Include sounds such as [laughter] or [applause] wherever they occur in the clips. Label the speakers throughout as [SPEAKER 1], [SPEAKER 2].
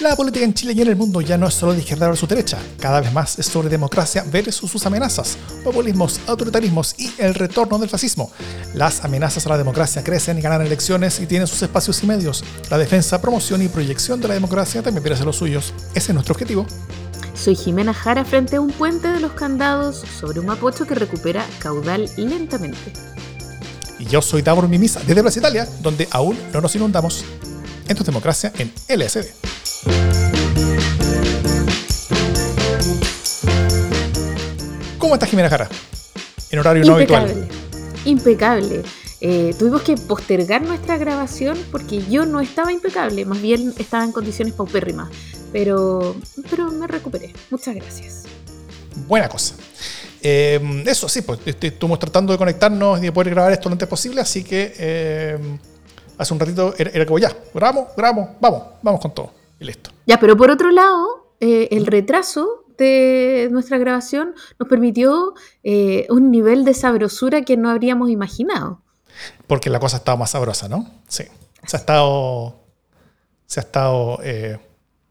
[SPEAKER 1] La política en Chile y en el mundo ya no es solo de izquierda versus derecha, cada vez más es sobre democracia versus sus amenazas, populismos, autoritarismos y el retorno del fascismo. Las amenazas a la democracia crecen y ganan elecciones y tienen sus espacios y medios. La defensa, promoción y proyección de la democracia también merece los suyos. Ese es nuestro objetivo.
[SPEAKER 2] Soy Jimena Jara frente a un puente de los candados sobre un mapocho que recupera caudal lentamente.
[SPEAKER 1] Y yo soy Davor Mimisa desde Plaza Italia, donde aún no nos inundamos. Esto es Democracia en LSD. ¿Cómo estás, Jimena Jara? En horario no habitual.
[SPEAKER 2] Impecable. Eh, tuvimos que postergar nuestra grabación porque yo no estaba impecable, más bien estaba en condiciones paupérrimas. Pero, pero me recuperé. Muchas gracias.
[SPEAKER 1] Buena cosa. Eh, eso sí, pues estuvimos tratando de conectarnos y de poder grabar esto lo antes posible, así que eh, hace un ratito era, como ya, grabamos, grabamos, vamos, vamos con todo y listo.
[SPEAKER 2] Ya, pero por otro lado, eh, el retraso de nuestra grabación nos permitió un nivel de sabrosura que no habríamos imaginado.
[SPEAKER 1] Porque la cosa ha estado más sabrosa, ¿no? Sí. Se ha estado. Se ha estado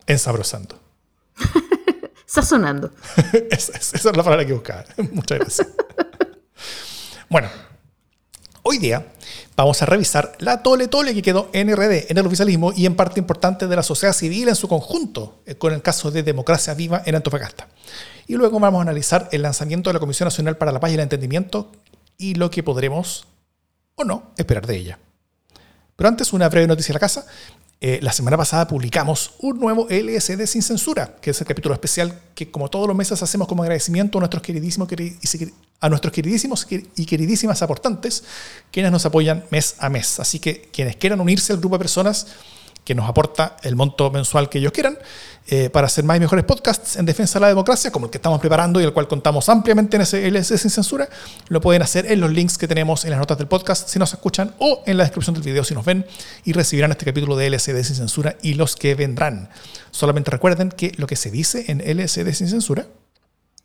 [SPEAKER 1] ensabrosando. [laughs]
[SPEAKER 2] Sazonando. [laughs]
[SPEAKER 1] esa, es la palabra que buscaba. [laughs] Muchas gracias. bueno, hoy día vamos a revisar la tole tole que quedó en RD, en el oficialismo y en parte importante de la sociedad civil en su conjunto, eh, con el caso de Democracia Viva en Antofagasta. Y luego vamos a analizar el lanzamiento de la Comisión Nacional para la Paz y el Entendimiento y lo que podremos o no esperar de ella. Pero antes, una breve noticia de la casa. Eh, la semana pasada publicamos un nuevo LSD sin censura, que es el capítulo especial que como todos los meses hacemos como agradecimiento a nuestros queridísimos, a nuestros queridísimos y queridísimas aportantes, quienes nos apoyan mes a mes. Así que quienes quieran unirse al grupo de personas que nos aporta el monto mensual que ellos quieran eh, para hacer más y mejores podcasts en defensa de la democracia, como el que estamos preparando y el cual contamos ampliamente en ese LSD sin censura, lo pueden hacer en los links que tenemos en las notas del podcast si nos escuchan o en la descripción del video si nos ven y recibirán este capítulo de LSD sin censura y los que vendrán. Solamente recuerden que lo que se dice en LSD sin censura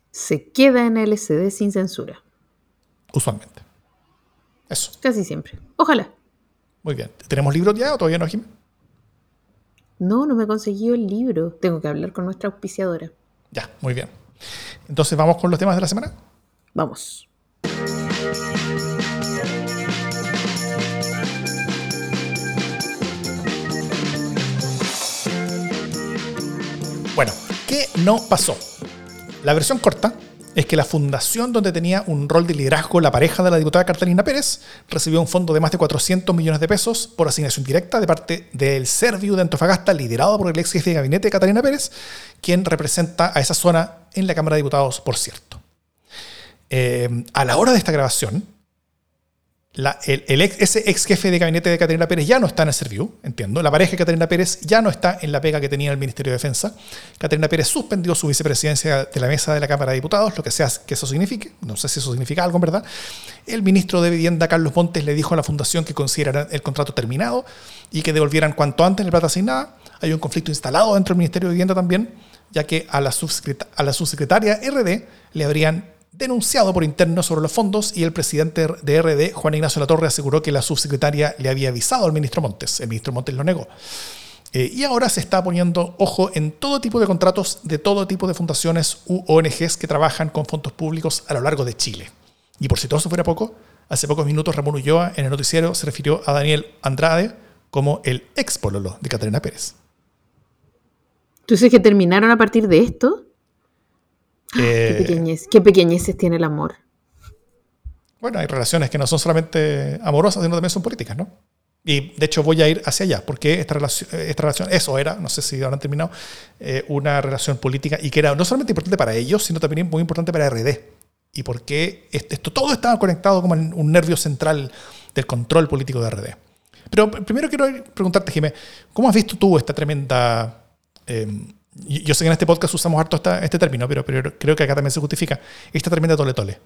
[SPEAKER 2] se queda en LSD sin censura.
[SPEAKER 1] Usualmente. Eso.
[SPEAKER 2] Casi siempre. Ojalá.
[SPEAKER 1] Muy bien. ¿Tenemos libros ya o todavía no, Jiménez?
[SPEAKER 2] No, no me conseguido el libro. Tengo que hablar con nuestra auspiciadora.
[SPEAKER 1] Ya, muy bien. Entonces, ¿vamos con los temas de la semana?
[SPEAKER 2] Vamos.
[SPEAKER 1] Bueno, ¿qué no pasó? La versión corta es que la fundación donde tenía un rol de liderazgo la pareja de la diputada Catalina Pérez recibió un fondo de más de 400 millones de pesos por asignación directa de parte del Serviu de Antofagasta, liderado por el ex jefe de gabinete Catalina Pérez, quien representa a esa zona en la Cámara de Diputados, por cierto. Eh, a la hora de esta grabación, el, ese ex jefe de gabinete de Caterina Pérez ya no está en el Serviu, entiendo. La pareja de Pérez ya no está en la pega que tenía el Ministerio de Defensa. Caterina Pérez suspendió su vicepresidencia de la mesa de la Cámara de Diputados, lo que sea que eso signifique. No sé si eso significa algo en verdad. El ministro de Vivienda, Carlos Montes, le dijo a la Fundación que considerara el contrato terminado y que devolvieran cuanto antes la plata asignada. Hay un conflicto instalado dentro del Ministerio de Vivienda también, ya que a la, a la subsecretaria RD le habrían denunciado por interno sobre los fondos y el presidente de RD, Juan Ignacio Latorre, aseguró que la subsecretaria le había avisado al ministro Montes. El ministro Montes lo negó. Eh, y ahora se está poniendo ojo en todo tipo de contratos de todo tipo de fundaciones u ONGs que trabajan con fondos públicos a lo largo de Chile. Y por si todo eso fuera poco, hace pocos minutos Ramón Ulloa en el noticiero se refirió a Daniel Andrade como el ex pololo de Catarina Pérez.
[SPEAKER 2] ¿Tú dices que terminaron a partir de esto? Qué, eh, pequeñez, qué pequeñeces tiene el amor.
[SPEAKER 1] Bueno, hay relaciones que no son solamente amorosas, sino también son políticas, ¿no? Y de hecho voy a ir hacia allá, porque esta relación, esta relación eso era, no sé si ahora han terminado, eh, una relación política y que era no solamente importante para ellos, sino también muy importante para RD. Y porque esto todo estaba conectado como en un nervio central del control político de RD. Pero primero quiero preguntarte, Jiménez, ¿cómo has visto tú esta tremenda em, yo sé que en este podcast usamos harto este término, pero, creo que acá también se justifica. Esta tremenda tole tole.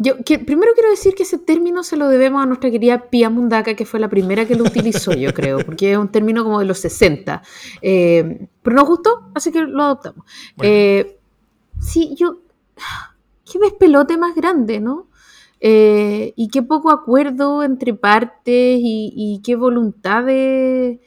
[SPEAKER 2] Yo primero quiero decir que ese término se lo debemos a nuestra querida Pia Mundaka, que fue la primera que lo utilizó, yo creo, porque es un término como de los 60. Eh, pero nos gustó, así que lo adoptamos. Eh, sí, yo. Qué despelote más grande, ¿no? Eh, y qué poco acuerdo entre partes y, y qué voluntad de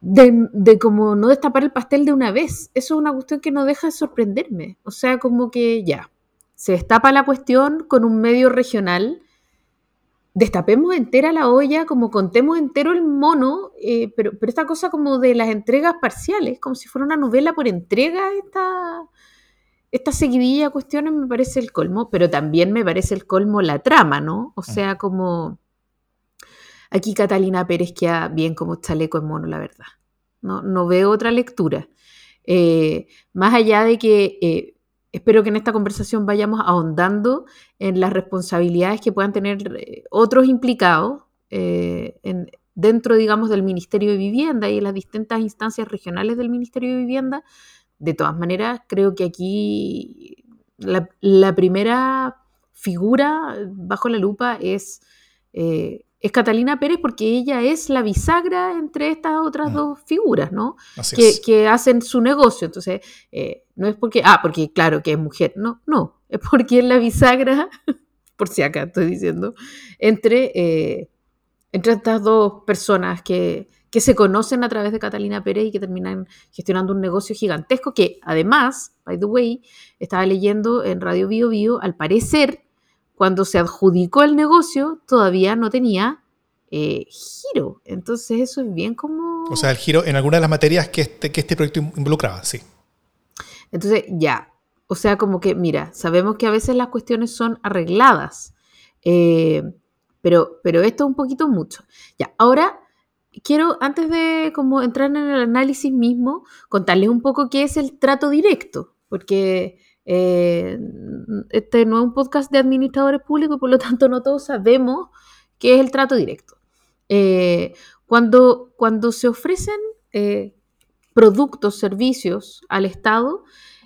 [SPEAKER 2] de, de, como no destapar el pastel de una vez. Eso es una cuestión que no deja de sorprenderme. O sea, como que ya, se destapa la cuestión con un medio regional, destapemos entera la olla, como contemos entero el mono, eh, pero, pero esta cosa como de las entregas parciales, como si fuera una novela por entrega, esta, esta seguidilla de cuestiones me parece el colmo, pero también me parece el colmo la trama, ¿no? O sea, como aquí Catalina Pérez queda bien como chaleco en mono, la verdad. No, no veo otra lectura. Eh, más allá de que eh, espero que en esta conversación vayamos ahondando en las responsabilidades que puedan tener eh, otros implicados dentro, digamos, del Ministerio de Vivienda y en las distintas instancias regionales del Ministerio de Vivienda, de todas maneras, creo que aquí la, primera figura bajo la lupa es, es Catalina Pérez porque ella es la bisagra entre estas otras mm. dos figuras, ¿no? Que, que, hacen su negocio. Entonces, eh, no es porque, ah, porque claro que es mujer, no, no, es porque es la bisagra, [laughs] por si acá estoy diciendo, entre, eh, entre estas dos personas que, que se conocen a través de Catalina Pérez y que terminan gestionando un negocio gigantesco que además, by the way, estaba leyendo en Radio Bio Bio, al parecer, cuando se adjudicó el negocio, todavía no tenía eh, giro. Entonces eso es bien como...
[SPEAKER 1] O sea, el giro en alguna de las materias que este, que este proyecto involucraba, sí.
[SPEAKER 2] Entonces, ya. O sea, como que, mira, sabemos que a veces las cuestiones son arregladas, eh, pero, pero esto es un poquito mucho. Ya, ahora quiero, antes de como entrar en el análisis mismo, contarles un poco qué es el trato directo, porque eh, este no es un podcast de administradores públicos por lo tanto no todos sabemos qué es el trato directo. Eh, cuando, cuando se ofrecen eh, productos, servicios al Estado,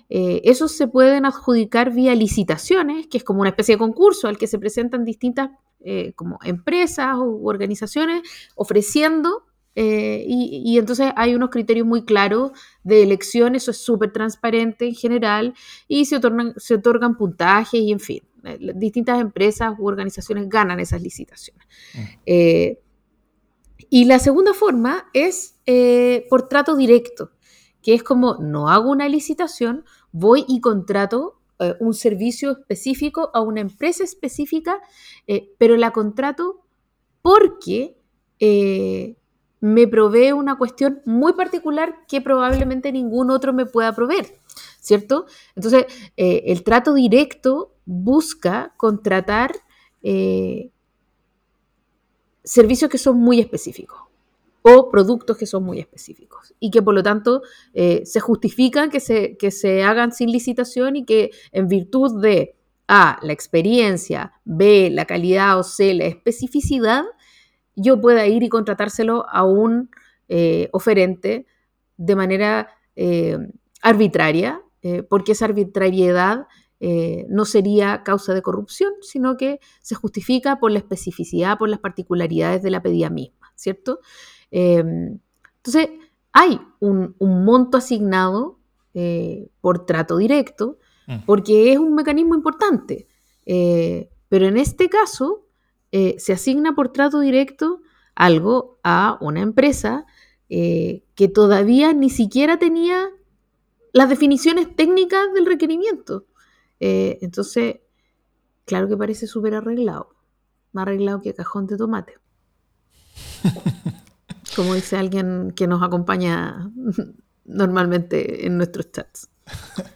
[SPEAKER 2] esos se pueden adjudicar vía licitaciones, que es como una especie de concurso al que se presentan distintas como empresas u organizaciones ofreciendo eh, y, entonces hay unos criterios muy claros de elección, eso es súper transparente en general, y se otorgan, se otorgan puntajes y en fin, eh, distintas empresas u organizaciones ganan esas licitaciones. Mm. y la segunda forma es por trato directo, que es como no hago una licitación, voy y contrato eh, un servicio específico a una empresa específica, eh, pero la contrato porque eh, me provee una cuestión muy particular que probablemente ningún otro me pueda proveer, ¿cierto? Entonces, el trato directo busca contratar servicios que son muy específicos o productos que son muy específicos y que por lo tanto eh, se justifican que se, que se hagan sin licitación y que en virtud de A, la experiencia, B, la calidad o C, la especificidad, yo pueda ir y contratárselo a un eh, oferente de manera eh, arbitraria, porque esa arbitrariedad no sería causa de corrupción, sino que se justifica por la especificidad, por las particularidades de la pedida misma, ¿cierto? Em, entonces, hay un, monto asignado eh, por trato directo, mm. porque es un mecanismo importante. Eh, pero en este caso, eh, se asigna por trato directo algo a una empresa que todavía ni siquiera tenía las definiciones técnicas del requerimiento. entonces, claro que parece súper arreglado, más arreglado que cajón de tomate. [laughs] como dice alguien que nos acompaña normalmente en nuestros chats. [laughs]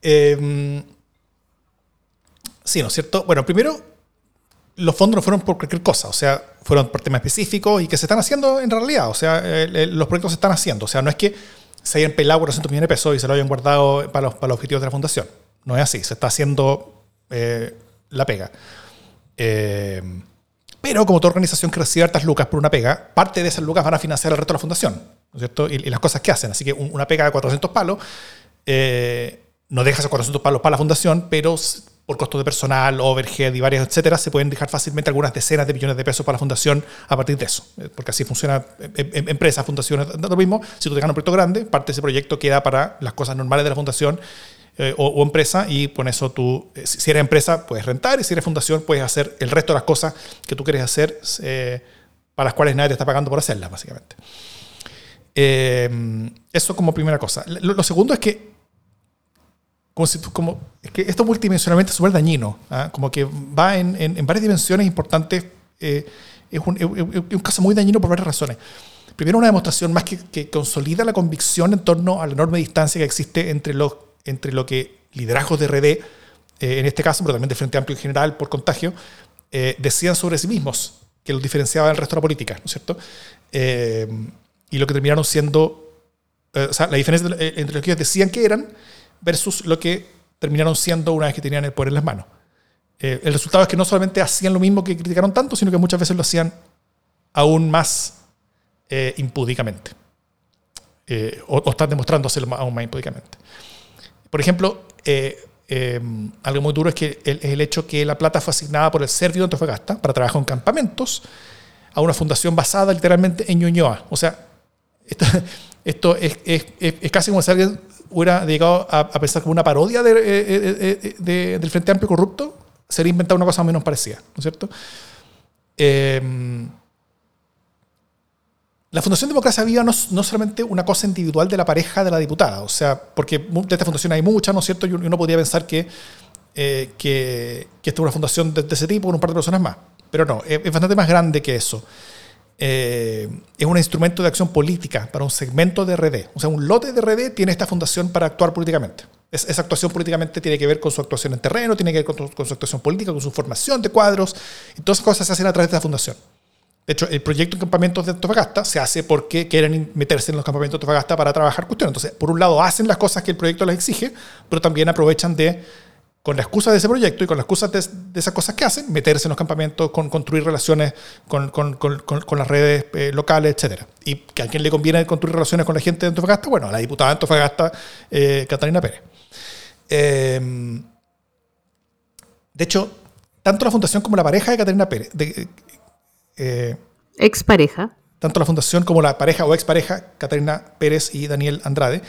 [SPEAKER 1] Em, sí, ¿no es cierto? Bueno, primero, los fondos no fueron por cualquier cosa, o sea, fueron por temas específicos y que se están haciendo en realidad, o sea, los proyectos se están haciendo, o sea, no es que se hayan pelado 400 millones de pesos y se lo hayan guardado para los, para los objetivos de la fundación, no es así, se está haciendo eh, la pega. Eh, pero como toda organización que recibe hartas lucas por una pega, parte de esas lucas van a financiar el resto de la fundación, ¿no es cierto? Y, las cosas que hacen. Así que una pega de 400 palos eh, no deja esos 400 palos para la fundación, pero por costos de personal, overhead y varias, etcétera, se pueden dejar fácilmente algunas decenas de millones de pesos para la fundación a partir de eso. Eh, porque así funciona empresas, fundaciones, lo mismo. Si tú te ganas un proyecto grande, parte de ese proyecto queda para las cosas normales de la fundación eh, o, empresa y con eso tú, eh, si eres empresa, puedes rentar y si eres fundación, puedes hacer el resto de las cosas que tú quieres hacer para las cuales nadie te está pagando por hacerlas, básicamente. Eso como primera cosa. Lo, segundo es que, como, es que esto multidimensionalmente es súper dañino, ¿ah? como que va en, en, varias dimensiones importantes. Eh, es, un, es, un, caso muy dañino por varias razones. Primero, una demostración más que, que, consolida la convicción en torno a la enorme distancia que existe entre, los, entre lo que liderazgos de RD, eh, en este caso, pero también de Frente Amplio en general por contagio, eh, decían sobre sí mismos que los diferenciaba del resto de la política, ¿no es cierto? Eh, y lo que terminaron siendo, o sea, la diferencia entre lo que ellos decían que eran versus lo que terminaron siendo una vez que tenían el poder en las manos. el resultado es que no solamente hacían lo mismo que criticaron tanto, sino que muchas veces lo hacían aún más impúdicamente. o, o, están demostrando hacerlo aún más impúdicamente. Por ejemplo, eh, eh, algo muy duro es que el, el, hecho que la plata fue asignada por el Servio de Antofagasta para trabajar en campamentos a una fundación basada literalmente en Ñuñoa. O sea, esto, [laughs] esto es, es, es, casi como si alguien hubiera dedicado a, pensar como una parodia de, eh, de, del Frente Amplio Corrupto, sería inventar una cosa menos parecida, ¿no es cierto? la Fundación Democracia Viva no, no solamente una cosa individual de la pareja de la diputada, o sea, porque de esta fundación hay muchas, ¿no es cierto? Y uno podría pensar que, eh, que, que, esta es una fundación de, ese tipo con un par de personas más. Pero no, es, bastante más grande que eso. Eh, es un instrumento de acción política para un segmento de RD. O sea, un lote de RD tiene esta fundación para actuar políticamente. esa actuación políticamente tiene que ver con su actuación en terreno, tiene que ver con, con su actuación política, con su formación de cuadros, y todas esas cosas se hacen a través de la fundación. De hecho, el proyecto de campamentos de Antofagasta se hace porque quieren meterse en los campamentos de Antofagasta para trabajar cuestiones. Entonces, por un lado, hacen las cosas que el proyecto les exige, pero también aprovechan de, con la excusa de ese proyecto y con la excusa de, esas cosas que hacen, meterse en los campamentos, con, construir relaciones con, con, con las redes eh, locales, etc. Y que a quien le conviene construir relaciones con la gente de Antofagasta, bueno, a la diputada de Antofagasta, eh, Catalina Pérez. Eh, de hecho, tanto la fundación como la pareja de Catalina Pérez, de,
[SPEAKER 2] expareja.
[SPEAKER 1] Tanto la fundación como la pareja o expareja, Catarina Pérez y Daniel Andrade,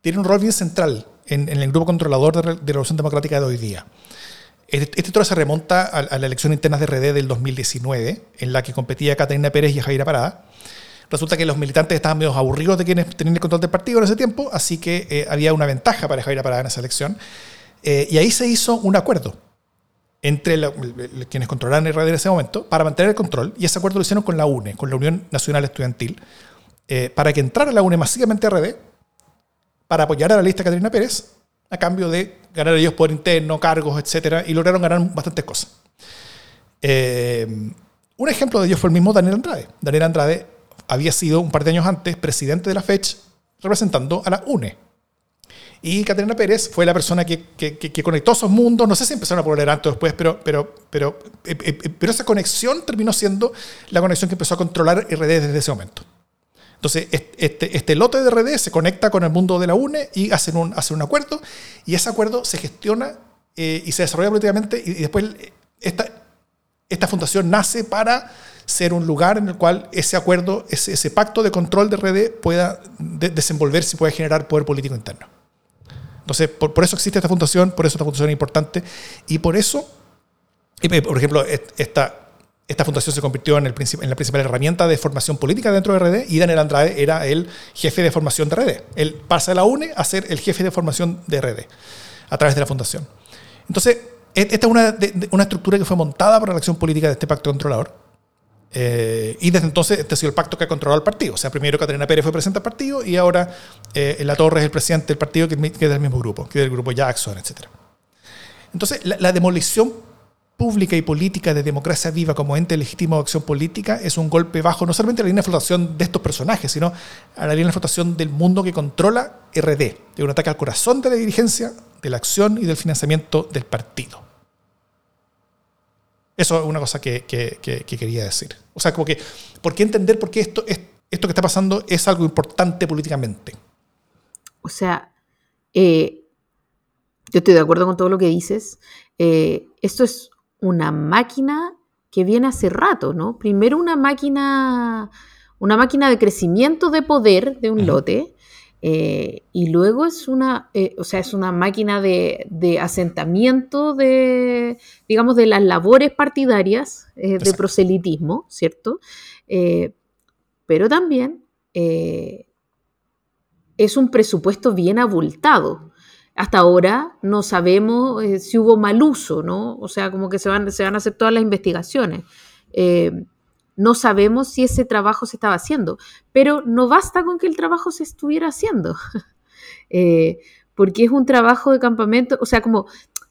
[SPEAKER 1] tienen un rol bien central en, el grupo controlador de, la Revolución Democrática de hoy día. Este, este se remonta a, la elección interna de RD del 2019, en la que competía Catarina Pérez y Javier Parada. Resulta que los militantes estaban medio aburridos de quienes tenían el control del partido en ese tiempo, así que eh, había una ventaja para Javier Parada en esa elección. Eh, y ahí se hizo un acuerdo entre quienes controlaban RD en ese momento para mantener el control, y ese acuerdo lo hicieron con la UNE, con la Unión Nacional Estudiantil, eh, para que entrara la UNE masivamente a RD, para apoyar a la lista de Caterina Pérez, a cambio de ganar ellos por interno, cargos, etc. Y lograron ganar bastantes cosas. Eh, un ejemplo de ello fue el mismo Daniel Andrade. Daniel Andrade había sido un par de años antes presidente de la FECH representando a la UNE, y Caterina Pérez fue la persona que, que, que, conectó esos mundos. No sé si empezaron a poner tanto después, pero, pero, pero, eh, eh, eh, pero esa conexión terminó siendo la conexión que empezó a controlar RD desde ese momento. Entonces, este, este lote de RD se conecta con el mundo de la UNE y hacen un, hacen un acuerdo, y ese acuerdo se gestiona y se desarrolla políticamente, y, después esta, esta fundación nace para ser un lugar en el cual ese acuerdo, ese, ese pacto de control de RD pueda desenvolverse y pueda generar poder político interno. Entonces, por, eso existe esta fundación, por eso esta fundación es importante y por eso, por ejemplo, esta, esta fundación se convirtió en, la principal herramienta de formación política dentro de RD y Daniel Andrade era el jefe de formación de RD. Él pasa de la UNE a ser el jefe de formación de RD a través de la fundación. Entonces, e, esta es una, una estructura que fue montada por la acción política de este pacto controlador eh, y desde entonces este ha sido el pacto que ha controlado el partido. O sea, primero Catarina Pérez fue presidenta del partido y ahora eh, La Torre es el presidente del partido que, es del mismo grupo, que es del grupo Jackson, etc. Entonces, la, demolición pública y política de democracia viva como ente legítimo de acción política es un golpe bajo no solamente a la línea de flotación de estos personajes, sino a la línea de flotación del mundo que controla RD, de un ataque al corazón de la dirigencia, de la acción y del financiamiento del partido. Eso es una cosa que, quería decir. O sea, como que, ¿por qué entender por qué esto, esto que está pasando es algo importante políticamente?
[SPEAKER 2] O sea, eh, yo estoy de acuerdo con todo lo que dices. Eh, esto es una máquina que viene hace rato, ¿no? Primero una máquina, una máquina de crecimiento de poder de un lote eh, y luego es una, eh, o sea, es una máquina de, asentamiento de, digamos, de las labores partidarias eh, de proselitismo, ¿cierto? pero también es un presupuesto bien abultado. Hasta ahora no sabemos eh, si hubo mal uso, ¿no? O sea, como que se van, se van a hacer todas las investigaciones. Eh, no sabemos si ese trabajo se estaba haciendo, pero no basta con que el trabajo se estuviera haciendo, [laughs] eh, porque es un trabajo de campamento, o sea, como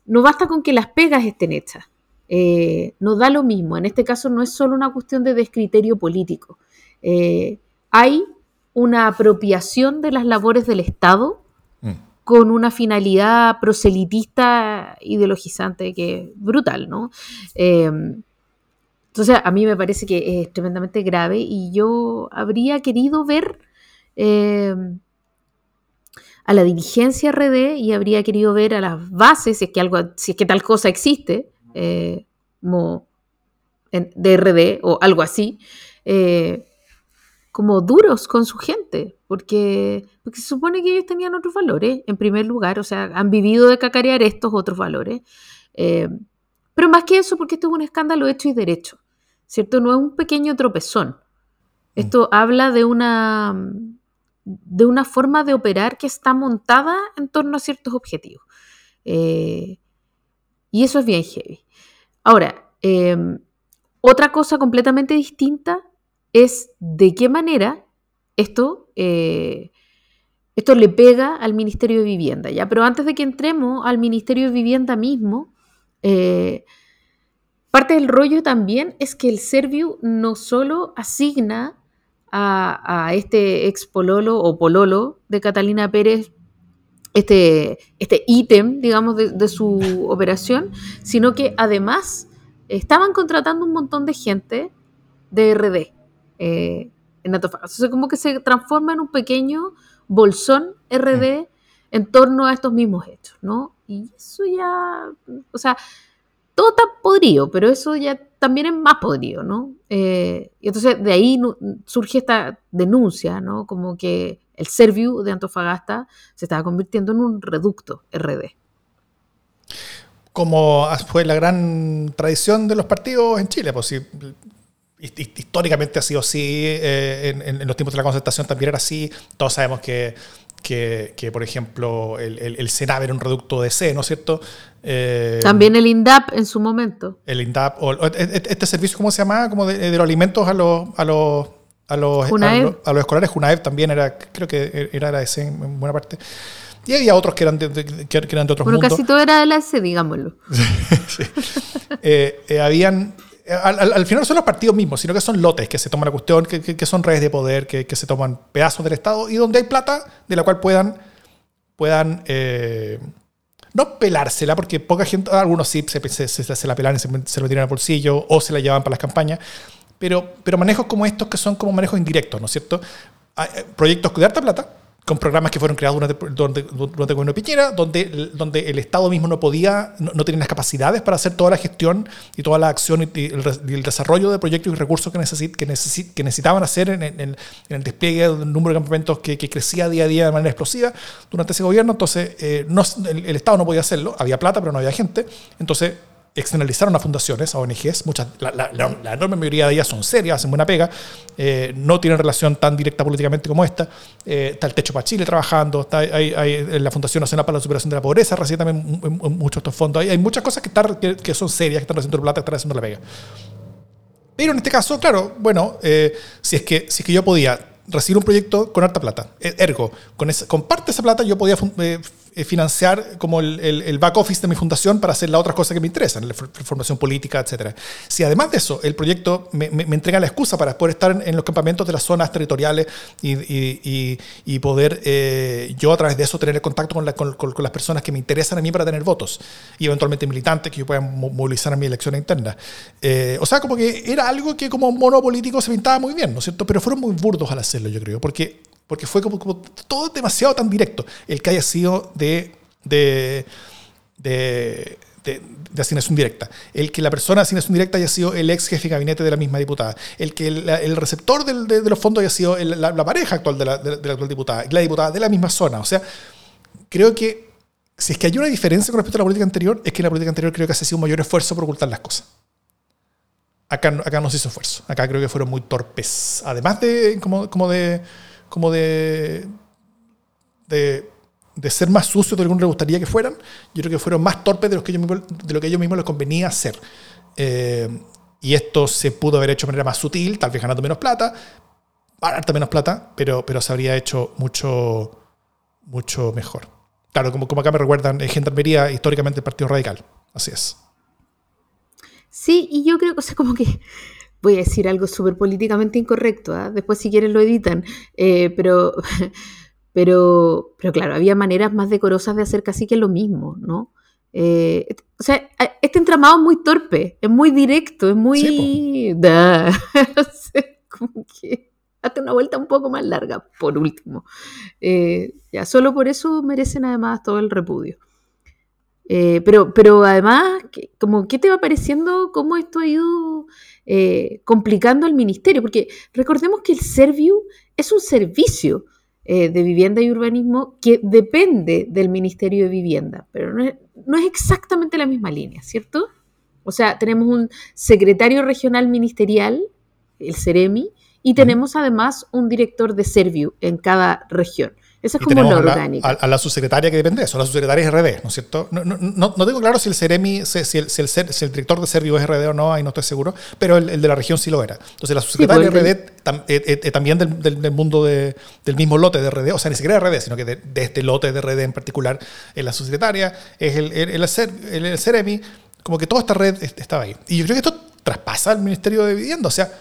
[SPEAKER 2] no basta con que las pegas estén hechas, no da lo mismo, en este caso no es solo una cuestión de descriterio político, hay una apropiación de las labores del Estado con una finalidad proselitista ideologizante que es brutal, ¿no? Eh, entonces, a mí me parece que es tremendamente grave y yo habría querido ver eh, a la dirigencia RD y habría querido ver a las bases, si es que, algo, si es que tal cosa existe, eh, de RD o algo así, como duros con su gente, porque, porque se supone que ellos tenían otros valores, en primer lugar, o sea, han vivido de cacarear estos otros valores. Eh, pero más que eso, porque esto es un escándalo hecho y derecho, ¿cierto? No es un pequeño tropezón. Mm. Esto habla de una, de una forma de operar que está montada en torno a ciertos objetivos. Eh, y eso es bien heavy. Ahora, eh, otra cosa completamente distinta es de qué manera esto, eh, esto le pega al Ministerio de Vivienda. ¿ya? Pero antes de que entremos al Ministerio de Vivienda mismo, eh, parte del rollo también es que el Serviu no solo asigna a, este ex pololo o pololo de Catalina Pérez este, este ítem, digamos, de, de, su operación, sino que además estaban contratando un montón de gente de RD. Eh, en Antofagasta. como que se transforma en un pequeño bolsón RD en torno a estos mismos hechos, ¿no? Y eso ya, o sea, todo está podrido, pero eso ya también es más podrido, ¿no? Eh, y entonces de ahí surge esta denuncia, ¿no? Como que el Serviu de Antofagasta se estaba convirtiendo en un reducto RD.
[SPEAKER 1] Como fue la gran tradición de los partidos en Chile, pues si históricamente ha sido así, eh, en, los tiempos de la concertación también era así, todos sabemos que, que, por ejemplo, el, el, el, era un reducto de C, ¿no es cierto?
[SPEAKER 2] Eh, también el INDAP en su momento.
[SPEAKER 1] El INDAP, o, e, e, este servicio, ¿cómo se llama? Como de, los alimentos a los... A los a los, a los, escolares, Junaev también era, creo que era la EC en buena parte. Y había otros que eran de, que, eran de otros
[SPEAKER 2] bueno, casi todo era de la EC, digámoslo. [laughs]
[SPEAKER 1] sí. Eh, habían al, final no son los partidos mismos, sino que son lotes que se toman la cuestión, que, son redes de poder, que, se toman pedazos del Estado y donde hay plata de la cual puedan, puedan eh, no pelársela, porque poca gente, algunos sí se, se, la pelan y se, lo tiran al bolsillo o se la llevan para las campañas, pero, pero manejos como estos que son como manejos indirectos, ¿no es cierto? Eh, proyectos de harta plata con programas que fueron creados durante, durante, durante el gobierno de Piñera, donde, donde el Estado mismo no podía, no, tenía las capacidades para hacer toda la gestión y toda la acción y, el, desarrollo de proyectos y recursos que, necesit, que, que necesitaban hacer en, en, el despliegue del número de campamentos que, que, crecía día a día de manera explosiva durante ese gobierno. Entonces, eh, no, el Estado no podía hacerlo, había plata, pero no había gente. Entonces, externalizaron a fundaciones, a ONGs, muchas, la, enorme mayoría de ellas son serias, hacen buena pega, eh, no tienen relación tan directa políticamente como esta. Eh, está el Techo para Chile trabajando, está, hay, la Fundación Nacional para la Superación de la Pobreza recibe también muchos estos fondos. Hay, muchas cosas que, están, que, son serias, que están haciendo plata, que están haciendo la pega. Pero en este caso, claro, bueno, eh, si, es que, si es que yo podía recibir un proyecto con harta plata, ergo, con, con parte de esa plata yo podía financiar como el, el, back office de mi fundación para hacer las otras cosas que me interesan, la formación política, etc. Si además de eso el proyecto me, me, entrega la excusa para poder estar en, los campamentos de las zonas territoriales y, y, y, poder eh, yo a través de eso tener el contacto con, la, con, con, las personas que me interesan a mí para tener votos y eventualmente militantes que yo pueda movilizar a mi elección interna. Eh, o sea, como que era algo que como mono político se pintaba muy bien, ¿no es cierto? Pero fueron muy burdos al hacerlo, yo creo, porque porque fue como, todo demasiado tan directo. El que haya sido de, de, de, de, asignación directa. El que la persona de asignación directa haya sido el ex jefe de gabinete de la misma diputada. El que el, receptor de, los fondos haya sido la, pareja actual de la, de la actual diputada. La diputada de la misma zona. O sea, creo que si es que hay una diferencia con respecto a la política anterior, es que en la política anterior creo que se ha sido un mayor esfuerzo por ocultar las cosas. Acá, acá no se hizo esfuerzo. Acá creo que fueron muy torpes. Además de como, como de como de, de, ser más sucios de lo que uno le gustaría que fueran, yo creo que fueron más torpes de, los que ellos de lo que ellos mismos les convenía hacer. Eh, y esto se pudo haber hecho de manera más sutil, tal vez ganando menos plata, harta menos plata, pero, pero se habría hecho mucho, mucho mejor. Claro, como, como acá me recuerdan, en Gendarmería históricamente el Partido Radical. Así es.
[SPEAKER 2] Sí, y yo creo que, o sea, como que voy a decir algo súper políticamente incorrecto, ¿ah? después si quieren lo editan, eh, pero, [laughs] pero, pero claro, había maneras más decorosas de hacer casi que lo mismo, ¿no? Eh, o sea, este entramado es muy torpe, es muy directo, es muy... [laughs] como que hasta una vuelta un poco más larga, por último. Eh, ya, solo por eso merecen además todo el repudio. Eh, pero, pero además, como, ¿qué te va pareciendo cómo esto ha ido eh, complicando al ministerio? Porque recordemos que el Serviu es un servicio de vivienda y urbanismo que depende del Ministerio de Vivienda, pero no es, no es exactamente la misma línea, ¿cierto? O sea, tenemos un secretario regional ministerial, el CEREMI, y tenemos además un director de Serviu en cada región. Esa es como
[SPEAKER 1] la orgánica. A, la subsecretaria que depende de eso, la subsecretaria es RD, ¿no es cierto? No, no, no, no tengo claro si el Ceremi, si, el, si, el, director de Serviu es RD o no, ahí no estoy seguro, pero el, de la región sí lo era. Entonces la subsecretaria pues, RD eh, eh, eh, también del, del, mundo de, del mismo lote de RD, o sea, ni siquiera de RD, sino que de, este lote de RD en particular, es la subsecretaria, es el, el, el, Ceremi, como que toda esta red estaba ahí. Y yo creo que esto traspasa al Ministerio de Vivienda, o sea,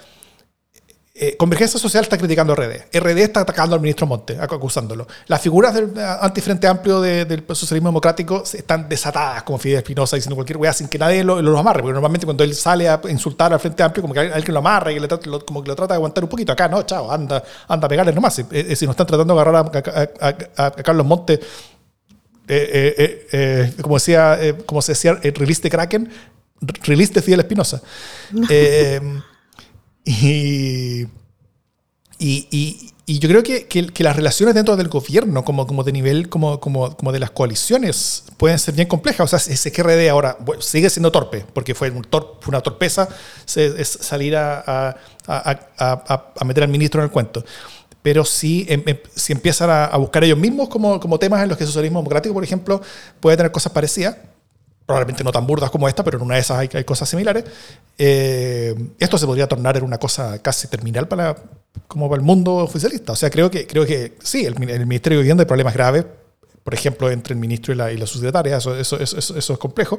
[SPEAKER 1] eh, Convergencia Social está criticando a RD. RD está atacando al ministro Monte, acusándolo. Las figuras del eh, antifrente amplio del socialismo democrático están desatadas, como Fidel Espinosa, diciendo cualquier weá sin que nadie lo, lo, amarre. Porque normalmente cuando él sale a insultar al frente amplio, como que alguien lo amarra y le, como que lo trata de aguantar un poquito. Acá no, chao, anda, anda a pegarle nomás. Si, eh, si nos están tratando de agarrar a, Carlos Monte, como decía, como se decía, release de Kraken, release de Fidel Espinosa. Y, y, y, yo creo que, que, las relaciones dentro del gobierno, como, como de nivel, como, como, como de las coaliciones, pueden ser bien complejas. O sea, ese GRD ahora sigue siendo torpe, porque fue, un fue una torpeza salir a, a, a, meter al ministro en el cuento. Pero si, em, em, si empiezan a, buscar ellos mismos como, como temas en los que el socialismo democrático, por ejemplo, puede tener cosas parecidas, probablemente no tan burdas como esta, pero en una de esas hay, hay cosas similares. Eh, esto se podría tornar en una cosa casi terminal para, como para el mundo oficialista. O sea, creo que, creo que sí, el, Ministerio de Vivienda hay problemas graves, por ejemplo, entre el ministro y la, y la subsecretaria, eso, eso, eso, eso es complejo.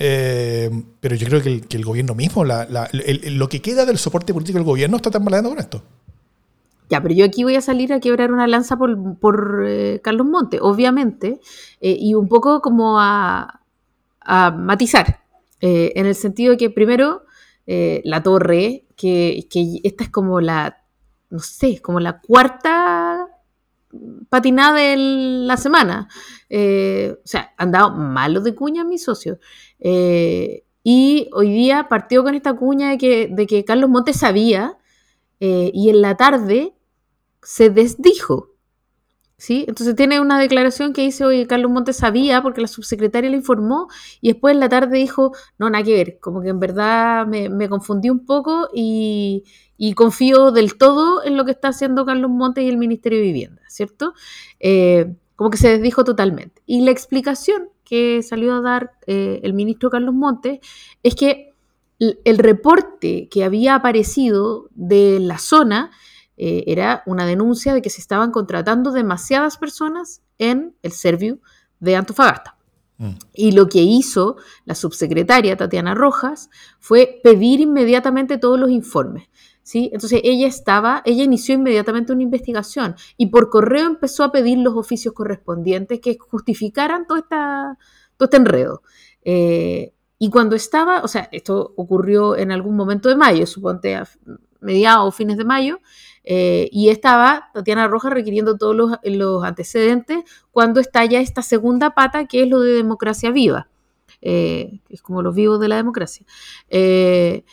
[SPEAKER 1] Eh, pero yo creo que el, que el gobierno mismo, la, la, lo que queda del soporte político del gobierno está tambaleando con esto.
[SPEAKER 2] Ya, pero yo aquí voy a salir a quebrar una lanza por, por eh, Carlos Monte, obviamente, y un poco como a, a matizar, eh, en el sentido que primero eh, la torre, que, esta es como la, no sé, como la cuarta patinada de la semana. Eh, o sea, han dado malos de cuña mis socios. y hoy día partió con esta cuña de que, de que Carlos Montes sabía y en la tarde se desdijo. ¿Sí? Entonces tiene una declaración que dice, oye, Carlos Montes sabía porque la subsecretaria le informó y después en la tarde dijo, no, nada que ver, como que en verdad me, confundí un poco y, confío del todo en lo que está haciendo Carlos Montes y el Ministerio de Vivienda, ¿cierto? Eh, como que se desdijo totalmente. Y la explicación que salió a dar eh, el ministro Carlos Montes es que el reporte que había aparecido de la zona eh, era una denuncia de que se estaban contratando demasiadas personas en el Serviu de Antofagasta. Mm. Y lo que hizo la subsecretaria Tatiana Rojas fue pedir inmediatamente todos los informes. ¿sí? Entonces ella estaba, ella inició inmediatamente una investigación y por correo empezó a pedir los oficios correspondientes que justificaran todo, esta, todo este enredo. Eh, y cuando estaba, o sea, esto ocurrió en algún momento de mayo, suponte a mediados o fines de mayo, eh, y estaba Tatiana Rojas requiriendo todos los, antecedentes cuando estalla esta segunda pata que es lo de democracia viva, eh, es como los vivos de la democracia. Eh,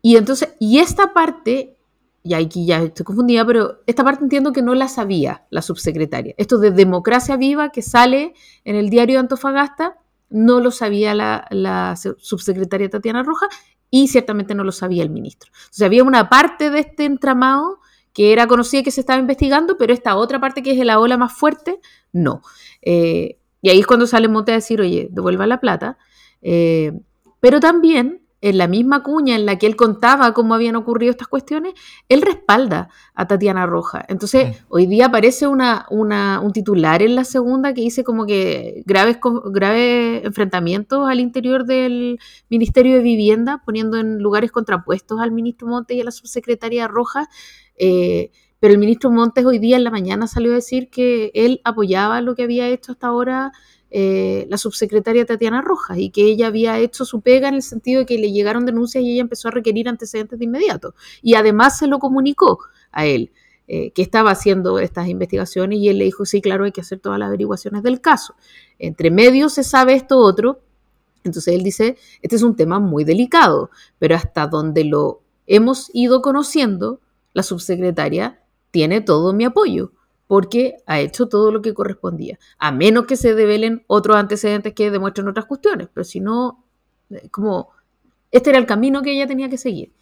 [SPEAKER 2] y entonces, y esta parte, y aquí ya estoy confundida, pero esta parte entiendo que no la sabía la subsecretaria. Esto de democracia viva que sale en el diario Antofagasta, no lo sabía la, la subsecretaria Tatiana Rojas y ciertamente no lo sabía el ministro. O sea, había una parte de este entramado que era conocida que se estaba investigando, pero esta otra parte que es la ola más fuerte, no. Eh, y ahí es cuando sale Monte a decir, oye, devuelva la plata. Eh, pero también en la misma cuña en la que él contaba cómo habían ocurrido estas cuestiones, él respalda a Tatiana Roja. Entonces, mm. hoy día aparece una, un titular en la segunda que dice como que graves, graves enfrentamientos al interior del Ministerio de Vivienda, poniendo en lugares contrapuestos al ministro Montes y a la subsecretaria Roja. Eh, pero el ministro Montes hoy día en la mañana salió a decir que él apoyaba lo que había hecho hasta ahora eh, la subsecretaria Tatiana Rojas y que ella había hecho su pega en el sentido de que le llegaron denuncias y ella empezó a requerir antecedentes de inmediato. Y además se lo comunicó a él. Eh, que estaba haciendo estas investigaciones y él le dijo, sí, claro, hay que hacer todas las averiguaciones del caso. Entre medio se sabe esto otro, entonces él dice, este es un tema muy delicado, pero hasta donde lo hemos ido conociendo, la subsecretaria tiene todo mi apoyo porque ha hecho todo lo que correspondía, a menos que se develen otros antecedentes que demuestren otras cuestiones, pero si no, eh, como este era el camino que ella tenía que seguir.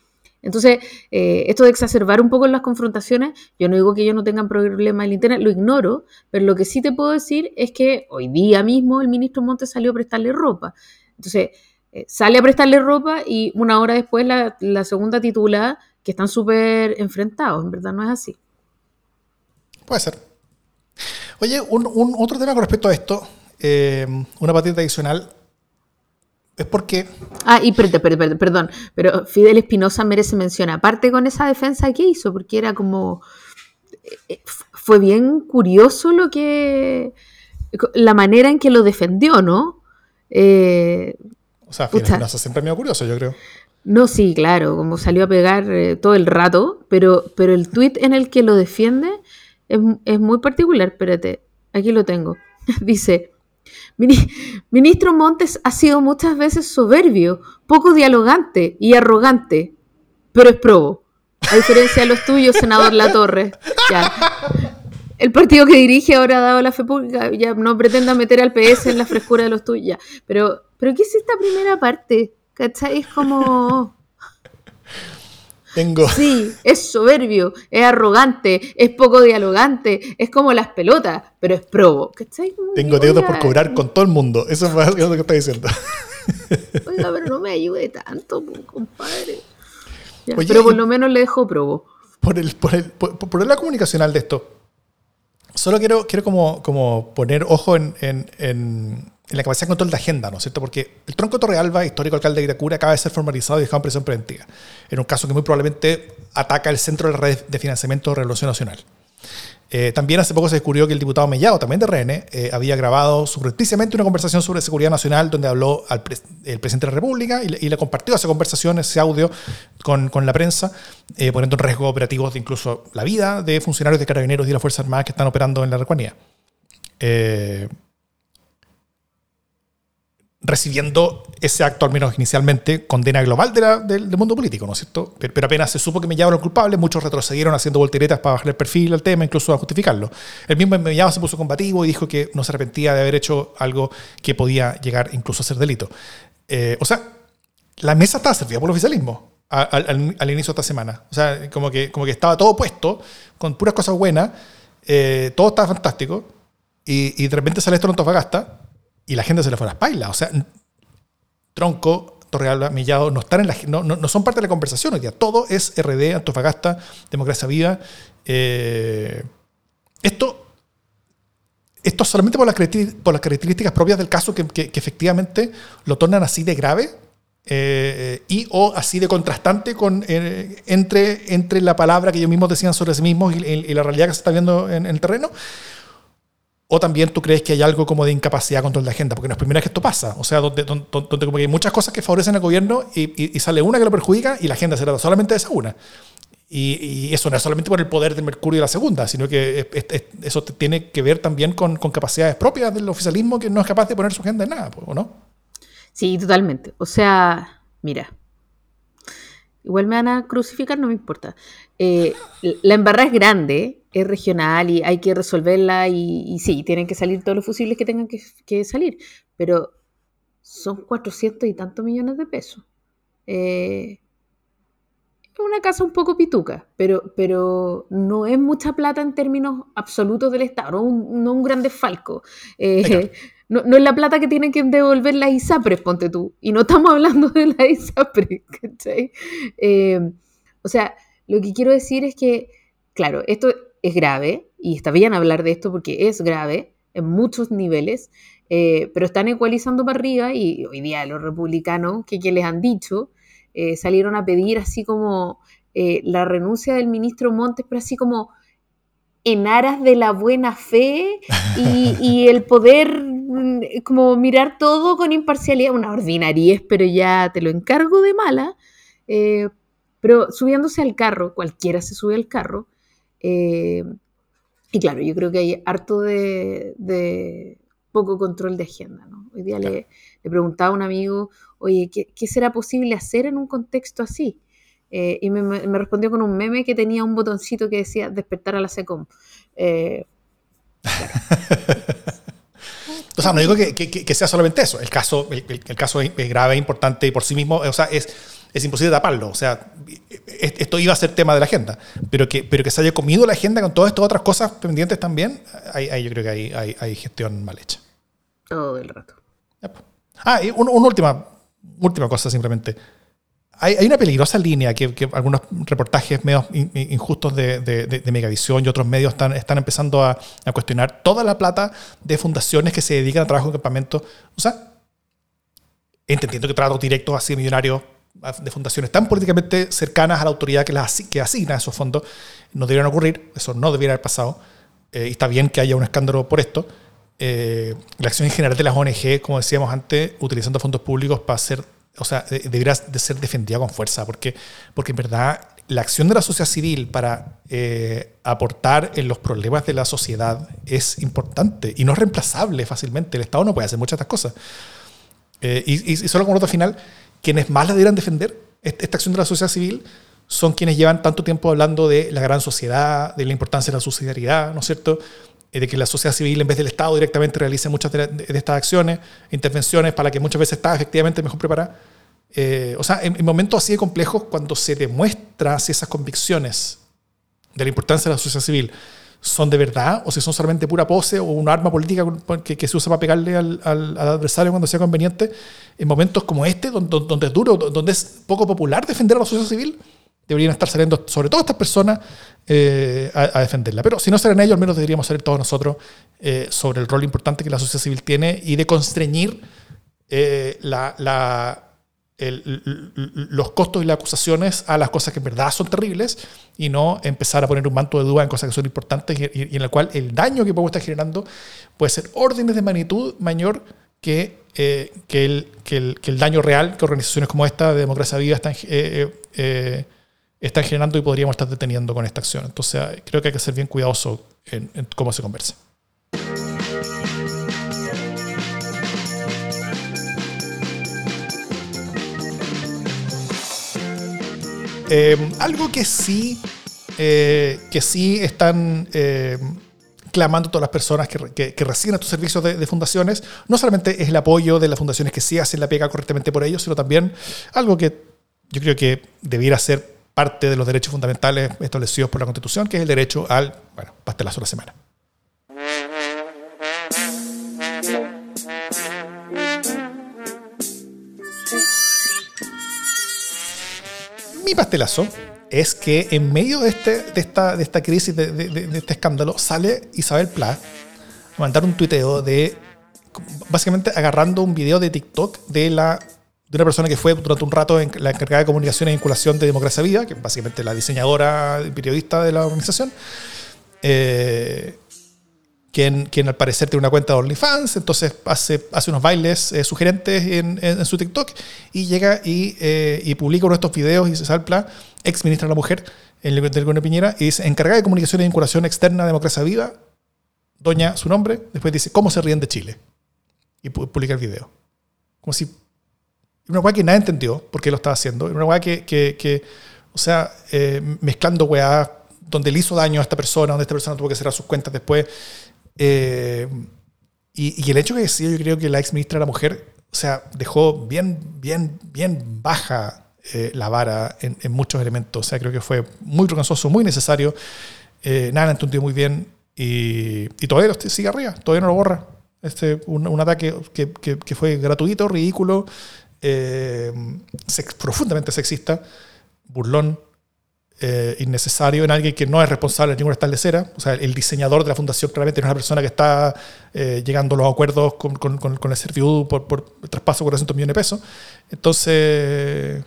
[SPEAKER 2] Entonces, eh, esto de exacerbar un poco las confrontaciones, yo no digo que ellos no tengan problema en Internet, lo ignoro, pero lo que sí te puedo decir es que hoy día mismo el ministro Montes salió a prestarle ropa. Entonces, eh, sale a prestarle ropa y una hora después la, la segunda titula que están súper enfrentados, en verdad no es así.
[SPEAKER 1] Puede ser. Oye, un, otro tema con respecto a esto, eh, una patente adicional, es porque...
[SPEAKER 2] Ah, y perdón, perdón, pero Fidel Espinosa merece mención, aparte con esa defensa que hizo, porque era como... Eh, fue bien curioso lo que... La manera en que lo defendió, ¿no?
[SPEAKER 1] Eh, o sea, Fidel Espinosa siempre me curioso, yo creo.
[SPEAKER 2] No, sí, claro, como salió a pegar todo el rato, pero, pero el tuit en el que lo defiende es, muy particular, espérate, aquí lo tengo. [laughs] Dice, Ministro Montes ha sido muchas veces soberbio, poco dialogante y arrogante, pero es probo. A diferencia de los tuyos, senador Latorre. [laughs] El partido que dirige ahora ha dado la fe pública, ya no pretenda meter al PS en la frescura de los tuyos. Pero, pero ¿qué es esta primera parte? ¿Cachai? Es como... [laughs] Sí, es soberbio, es arrogante, es poco dialogante, es como las pelotas, pero es probo.
[SPEAKER 1] Tengo deuda por cobrar con todo el mundo. Eso es lo que está diciendo. [laughs]
[SPEAKER 2] Oiga, pero no me ayude tanto, compadre. pero por lo menos le dejo probo.
[SPEAKER 1] Por el, por el, por, el lado comunicacional de esto, solo quiero, quiero como, como poner ojo en, en en la capacidad de control de agenda, ¿no es cierto? Porque el tronco Torrealba, histórico alcalde de Itacura, acaba de ser formalizado y dejado en prisión preventiva, en un caso que muy probablemente ataca el centro de la red de financiamiento de Revolución Nacional. Eh, también hace poco se descubrió que el diputado Mellado, también de RN, eh, había grabado subrepticiamente una conversación sobre seguridad nacional donde habló al el presidente de la República y le, compartió esa conversación, ese audio con, con la prensa, eh, poniendo en riesgo operativos de incluso la vida de funcionarios de carabineros y de las Fuerzas Armadas que están operando en la Recuanía recibiendo ese acto, al menos inicialmente, condena global del, mundo político, ¿no es cierto? Pero, apenas se supo que Mellado era culpable, muchos retrocedieron haciendo volteretas para bajar el perfil al tema, incluso a justificarlo. El mismo Mellado se puso combativo y dijo que no se arrepentía de haber hecho algo que podía llegar incluso a ser delito. Eh, o sea, la mesa estaba servida por el oficialismo al, inicio de esta semana. O sea, como que, como que estaba todo puesto, con puras cosas buenas, eh, todo estaba fantástico, y, y de repente sale esto en Antofagasta, y la gente se le fue a las pailas. O sea, Tronco, Torreal, Millado no, están en la, no, no, son parte de la conversación. Todo es RD, Antofagasta, Democracia Viva. Eh, esto, esto solamente por las, por las características propias del caso que, que, efectivamente lo tornan así de grave eh, y o así de contrastante con, eh, entre, entre la palabra que ellos mismos decían sobre sí mismos y, la realidad que se está viendo en el terreno. ¿O también tú crees que hay algo como de incapacidad control de agenda? Porque no es primera vez que esto pasa. O sea, donde, donde, como que hay muchas cosas que favorecen al gobierno y, sale una que lo perjudica y la agenda se trata solamente de esa una. Y, eso no es solamente por el poder del Mercurio y la segunda, sino que eso tiene que ver también con, con, capacidades propias del oficialismo que no es capaz de poner su agenda en nada, ¿o no?
[SPEAKER 2] Sí, totalmente. O sea, mira, igual me van a crucificar, no me importa. Eh, la embarrada es grande, es regional y hay que resolverla y, sí, tienen que salir todos los fusibles que tengan que, salir, pero son 400 y tantos millones de pesos. Eh, es una casa un poco pituca, pero, pero no es mucha plata en términos absolutos del Estado, no un, no un gran desfalco. Eh, [laughs] no, no, es la plata que tienen que devolver las ISAPRES, ponte tú. Y no estamos hablando de las ISAPRES, [laughs] ¿cachai? Eh, o sea, lo que quiero decir es que, claro, esto es grave, y está bien hablar de esto porque es grave en muchos niveles, eh, pero están ecualizando para arriba y hoy día los republicanos, que, que les han dicho, eh, salieron a pedir así como eh, la renuncia del ministro Montes, pero así como en aras de la buena fe y, y [laughs] el poder mm, como mirar todo con imparcialidad, una ordinariez, pero ya te lo encargo de mala, pero subiéndose al carro, cualquiera se sube al carro, eh, y claro, yo creo que hay harto de, de poco control de agenda. ¿no? Hoy día claro. le, le, preguntaba a un amigo, oye, ¿qué, ¿qué, será posible hacer en un contexto así? Eh, y me, me, respondió con un meme que tenía un botoncito que decía despertar a la SECOM. Eh,
[SPEAKER 1] claro. [laughs] o sea, no digo que, que, que, sea solamente eso. El caso, el, el caso es grave, importante y por sí mismo, o sea, es, es imposible taparlo. O sea, esto iba a ser tema de la agenda. Pero que, pero que se haya comido la agenda con todas estas otras cosas pendientes también, ahí, ahí yo creo que hay, hay, hay, gestión mal hecha.
[SPEAKER 2] Todo el rato.
[SPEAKER 1] Ah, y una un última, última cosa simplemente. Hay, hay, una peligrosa línea que, que, algunos reportajes medios injustos de, de, de, Megavisión y otros medios están, están empezando a, a, cuestionar toda la plata de fundaciones que se dedican a trabajo en campamento. O sea, entendiendo que tratos directos así millonarios de fundaciones tan políticamente cercanas a la autoridad que, las, que asigna esos fondos no deberían ocurrir, eso no debería haber pasado, eh, y está bien que haya un escándalo por esto. Eh, la acción en general de las ONG, como decíamos antes, utilizando fondos públicos para hacer, o sea, debería de ser defendida con fuerza, porque, porque en verdad la acción de la sociedad civil para eh, aportar en los problemas de la sociedad es importante y no es reemplazable fácilmente. El Estado no puede hacer muchas de estas cosas. Eh, y, y, solo como nota final, quienes más la deberían defender, esta acción de la sociedad civil, son quienes llevan tanto tiempo hablando de la gran sociedad, de la importancia de la subsidiariedad, ¿no es cierto? Eh, de que la sociedad civil, en vez del Estado, directamente realice muchas de estas acciones, intervenciones, para que muchas veces está efectivamente mejor preparada. Eh, o sea, en, en, momentos así de complejos, cuando se demuestra si esas convicciones de la importancia de la sociedad civil son de verdad o si son solamente pura pose o una arma política que, se usa para pegarle al, adversario cuando sea conveniente, en momentos como este, donde, es duro, donde es poco popular defender a la sociedad civil, deberían estar saliendo, sobre todo estas personas, eh, a, defenderla. Pero si no salen ellos, al menos deberíamos salir todos nosotros eh, sobre el rol importante que la sociedad civil tiene y de constreñir eh, la el, los costos y las acusaciones a las cosas que en verdad son terribles y no empezar a poner un manto de duda en cosas que son importantes y, en la cual el daño que podemos estar generando puede ser órdenes de magnitud mayor que, eh, que, el, que, el, daño real que organizaciones como esta de Democracia Viva están, eh, eh, están generando y podríamos estar deteniendo con esta acción. Entonces creo que hay que ser bien cuidadoso en cómo se conversa. Eh, algo que sí, eh, que sí están eh, clamando todas las personas que, reciben estos servicios de, de, fundaciones, no solamente es el apoyo de las fundaciones que sí hacen la pega correctamente por ellos, sino también algo que yo creo que debiera ser parte de los derechos fundamentales establecidos por la Constitución, que es el derecho al, bueno, pastelazo de la semana. Mi pastelazo es que en medio de, este, de, esta, de esta crisis, de, este escándalo, sale Isabel Pla a mandar un tuiteo de, básicamente agarrando un video de TikTok de, la, de una persona que fue durante un rato en, la encargada de comunicación e vinculación de Democracia Viva, que es básicamente la diseñadora y periodista de la organización, eh, quien, quien, al parecer tiene una cuenta de OnlyFans, entonces hace, hace unos bailes eh, sugerentes en, en, en, su TikTok y llega y, eh, y, publica uno de estos videos y se salpla, ex ministra de la Mujer, el del gobierno Piñera, y dice, encargada de comunicación y vinculación externa de Democracia Viva, doña su nombre, después dice, ¿cómo se ríen de Chile? Y publica el video. Como si... Una weá que nadie entendió por qué lo estaba haciendo, una weá que, que, que, o sea, eh, mezclando weá donde le hizo daño a esta persona, donde esta persona tuvo que cerrar sus cuentas después, eh, y, el hecho que decía, yo creo que la ex ministra de la mujer, o sea, dejó bien, bien, bien baja eh, la vara en, muchos elementos. O sea, creo que fue muy vergonzoso, muy necesario. Eh, nada entendió muy bien y, todavía sigue arriba, todavía no lo borra. Este, un, ataque que, que, fue gratuito, ridículo, eh, profundamente sexista, burlón, eh, innecesario en alguien que no es responsable de ninguna establecera. O sea, el diseñador de la fundación claramente es una persona que está eh, llegando a los acuerdos con, con, con, el Serviud por, por traspaso de 400 millones de pesos. Entonces,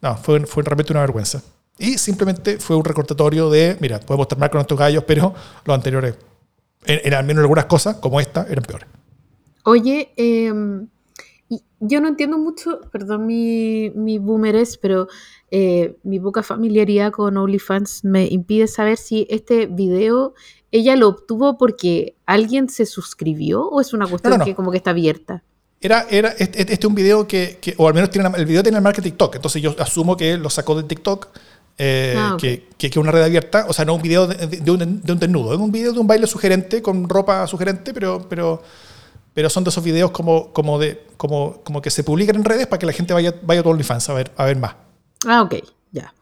[SPEAKER 1] no, fue, fue realmente una vergüenza. Y simplemente fue un recortatorio de, mira, podemos terminar con nuestros gallos, pero los anteriores, en, al menos algunas cosas, como esta, eran peores.
[SPEAKER 2] Oye, eh, yo no entiendo mucho, perdón mi, mi boomeres, pero eh, mi poca familiaridad con OnlyFans me impide saber si este video ella lo obtuvo porque alguien se suscribió o es una cuestión que como que está abierta.
[SPEAKER 1] Era, era este, este, es un video que, o al menos tiene el video tiene el marca TikTok, entonces yo asumo que lo sacó de TikTok, eh, ah, que, que, es una red abierta, o sea, no un video de, un, de un desnudo, es un video de un baile sugerente con ropa sugerente, pero, pero pero son de esos videos como, como, de, como, como que se publican en redes para que la gente vaya, vaya a tu OnlyFans a ver, a ver más.
[SPEAKER 2] Ah, ok, ya.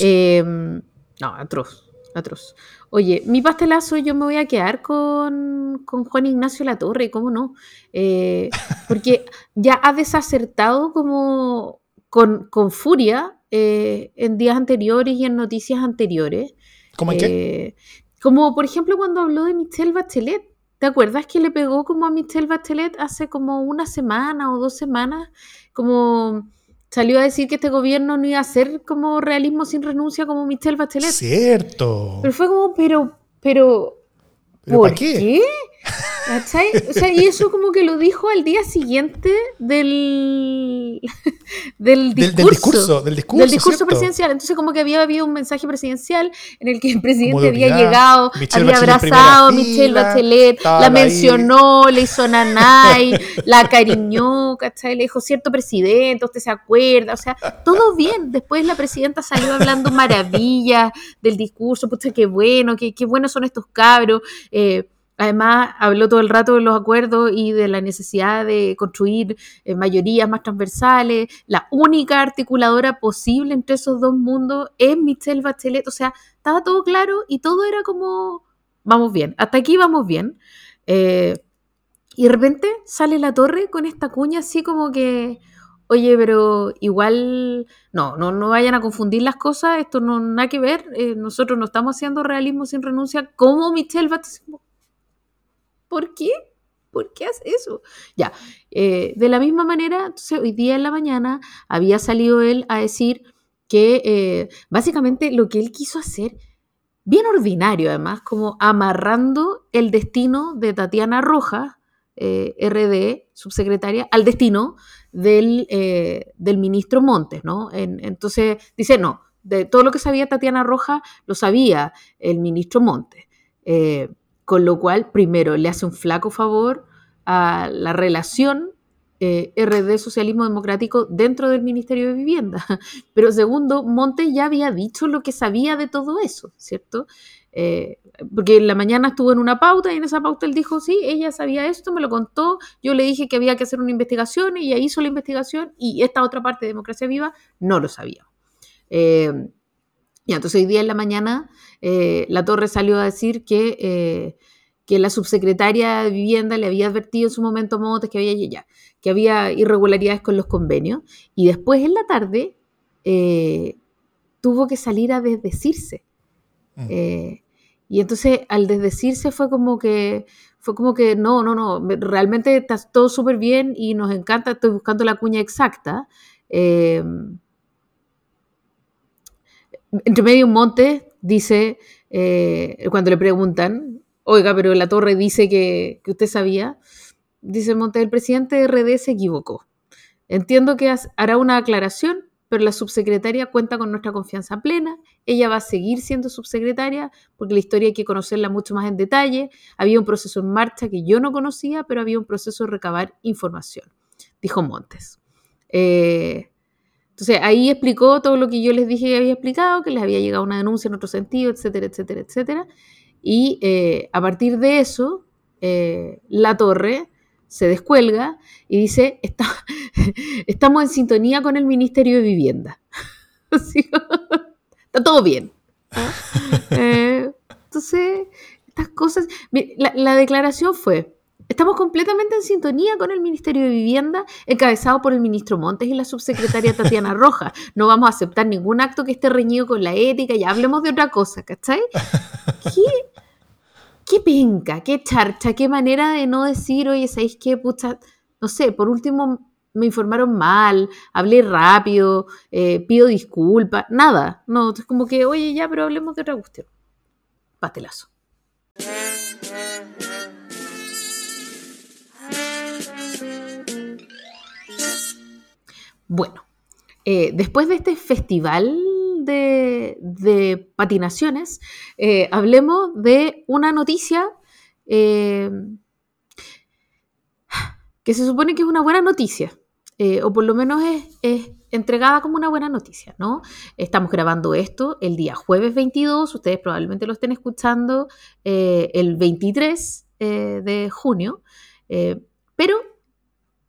[SPEAKER 2] Em, no, atroz, atroz. Oye, mi pastelazo yo me voy a quedar con, con Juan Ignacio Latorre, ¿cómo no? Eh, [laughs] porque ya ha desacertado como con, con furia eh, en días anteriores y en noticias anteriores.
[SPEAKER 1] ¿Cómo en qué?
[SPEAKER 2] Eh, como por ejemplo cuando habló de Michelle Bachelet. ¿Te acuerdas que le pegó como a Michelle Bachelet hace como una semana o dos semanas? Como salió a decir que este gobierno no iba a ser como realismo sin renuncia como Michelle Bachelet.
[SPEAKER 1] Cierto.
[SPEAKER 2] Pero fue como, pero, pero, ¿por qué? O sea, y eso como que lo dijo al día siguiente del, [laughs] del, discurso,
[SPEAKER 1] del, discurso,
[SPEAKER 2] discurso, presidencial. Entonces como que había habido un mensaje presidencial en el que el presidente había llegado, había abrazado a Michelle Bachelet, la mencionó, le hizo nanay, la acariñó, ¿cachai? Le dijo, cierto presidente, usted se acuerda, o sea, todo bien. Después la presidenta salió hablando maravillas del discurso, pucha, qué bueno, qué, qué buenos son estos cabros. Eh, Además, habló todo el rato de los acuerdos y de la necesidad de construir eh, mayorías más transversales. La única articuladora posible entre esos dos mundos es Michelle Bachelet. O sea, estaba todo claro y todo era como, vamos bien, hasta aquí vamos bien. Eh, y de repente sale la torre con esta cuña así como que, oye, pero igual, no, no, no vayan a confundir las cosas, esto no nada que ver, eh, nosotros no estamos haciendo realismo sin renuncia, como Michelle Bachelet ¿Por qué? ¿Por qué hace eso? Ya, eh, de la misma manera, entonces hoy día en la mañana había salido él a decir que eh, básicamente lo que él quiso hacer, bien ordinario además, como amarrando el destino de Tatiana Rojas, eh, RD, subsecretaria, al destino del, del ministro Montes, ¿no? entonces dice, no, de todo lo que sabía Tatiana Rojas, lo sabía el ministro Montes. Con lo cual, primero, le hace un flaco favor a la relación eh, RD Socialismo Democrático dentro del Ministerio de Vivienda. [laughs] Pero segundo, Montes ya había dicho lo que sabía de todo eso, ¿cierto? Eh, porque en la mañana estuvo en una pauta y en esa pauta él dijo, sí, ella sabía esto, me lo contó, yo le dije que había que hacer una investigación, ella hizo la investigación y esta otra parte de Democracia Viva no lo sabía. Eh, y entonces hoy día en la mañana eh, la Torre salió a decir que, eh, que la subsecretaria de Vivienda le había advertido en su momento a Motes que había, ya, que había irregularidades con los convenios. Y después en la tarde eh, tuvo que salir a desdecirse. Mm. y entonces al desdecirse fue como que fue como que no, no, no, realmente está todo súper bien y nos encanta, estoy buscando la cuña exacta entre medio un monte dice, eh, cuando le preguntan, oiga, pero la torre dice que, usted sabía, dice monte, el presidente de RD se equivocó. Entiendo que hará una aclaración, pero la subsecretaria cuenta con nuestra confianza plena. Ella va a seguir siendo subsecretaria porque la historia hay que conocerla mucho más en detalle. Había un proceso en marcha que yo no conocía, pero había un proceso de recabar información, dijo Montes. Eh, entonces ahí explicó todo lo que yo les dije que había explicado, que les había llegado una denuncia en otro sentido, etcétera, etcétera, etcétera. Y eh, a partir de eso, eh, la torre se descuelga y dice, Está, [laughs] estamos en sintonía con el Ministerio de Vivienda. [laughs] está todo bien. ¿ah? Eh, entonces, estas cosas, la, declaración fue, Estamos completamente en sintonía con el Ministerio de Vivienda, encabezado por el ministro Montes y la subsecretaria Tatiana [laughs] Rojas. No vamos a aceptar ningún acto que esté reñido con la ética, ya hablemos de otra cosa, ¿cachai? ¿Qué, qué penca, qué charcha, qué manera de no decir, oye, ¿sabéis qué? Pucha, no sé, por último me informaron mal, hablé rápido, eh, pido disculpas, nada. No, es como que, oye, ya, pero hablemos de otra cuestión. Pastelazo. Bueno, eh, después de este festival de, patinaciones, eh, hablemos de una noticia eh, que se supone que es una buena noticia, o por lo menos es, entregada como una buena noticia, ¿no? Estamos grabando esto el día jueves 22, ustedes probablemente lo estén escuchando el 23 de junio, pero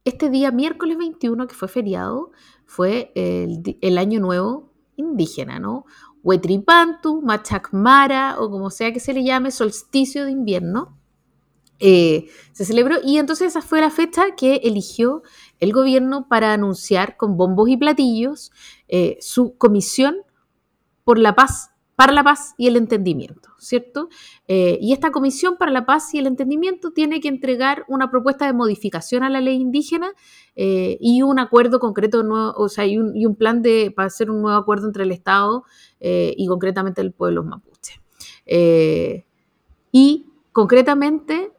[SPEAKER 2] este día, miércoles 21, que fue feriado, fue el, año nuevo indígena, ¿no? Huetripantu, Machacmara, o como sea que se le llame, solsticio de invierno. Eh, se celebró y entonces esa fue la fecha que eligió el gobierno para anunciar con bombos y platillos eh, su comisión por la paz para la paz y el entendimiento, ¿cierto? Eh, y esta Comisión para la Paz y el Entendimiento tiene que entregar una propuesta de modificación a la ley indígena eh, y un acuerdo concreto, o sea, y un, plan de, para hacer un nuevo acuerdo entre el Estado eh, y concretamente el pueblo mapuche. y concretamente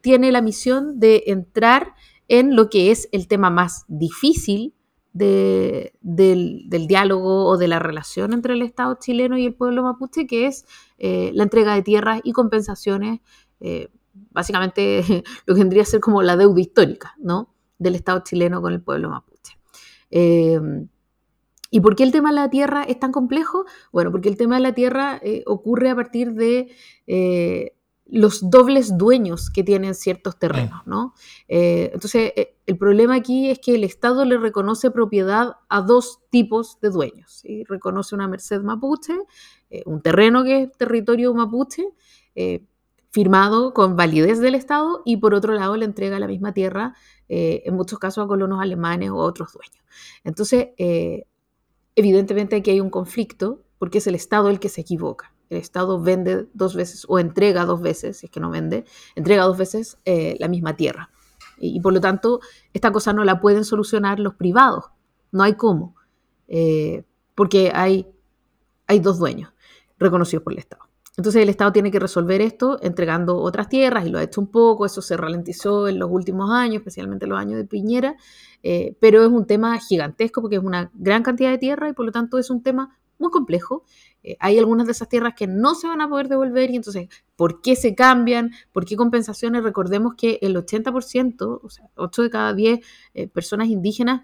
[SPEAKER 2] tiene la misión de entrar en lo que es el tema más difícil del, diálogo o de la relación entre el Estado chileno y el pueblo mapuche, que es eh, la entrega de tierras y compensaciones, eh, básicamente [laughs] lo que vendría a ser como la deuda histórica ¿no? del Estado chileno con el pueblo mapuche. Em, ¿Y por qué el tema de la tierra es tan complejo? Bueno, porque el tema de la tierra eh, ocurre a partir de los dobles dueños que tienen ciertos terrenos, ¿no? Eh, entonces, eh, el problema aquí es que el Estado le reconoce propiedad a dos tipos de dueños. ¿sí? Reconoce una merced mapuche, eh, un terreno que es territorio mapuche, firmado con validez del Estado, y por otro lado le entrega la misma tierra, en muchos casos a colonos alemanes o a otros dueños. Entonces, evidentemente aquí hay un conflicto, porque es el Estado el que se equivoca el Estado vende dos veces o entrega dos veces, si es que no vende, entrega dos veces eh, la misma tierra. Y, por lo tanto, esta cosa no la pueden solucionar los privados. No hay cómo. Eh, porque hay, hay dos dueños reconocidos por el Estado. Entonces el Estado tiene que resolver esto entregando otras tierras y lo ha hecho un poco, eso se ralentizó en los últimos años, especialmente en los años de Piñera, eh, pero es un tema gigantesco porque es una gran cantidad de tierra y por lo tanto es un tema muy complejo eh, hay algunas de esas tierras que no se van a poder devolver y entonces, ¿por qué se cambian? ¿Por qué compensaciones? Recordemos que el 80%, o sea, 8 de cada 10 eh, personas indígenas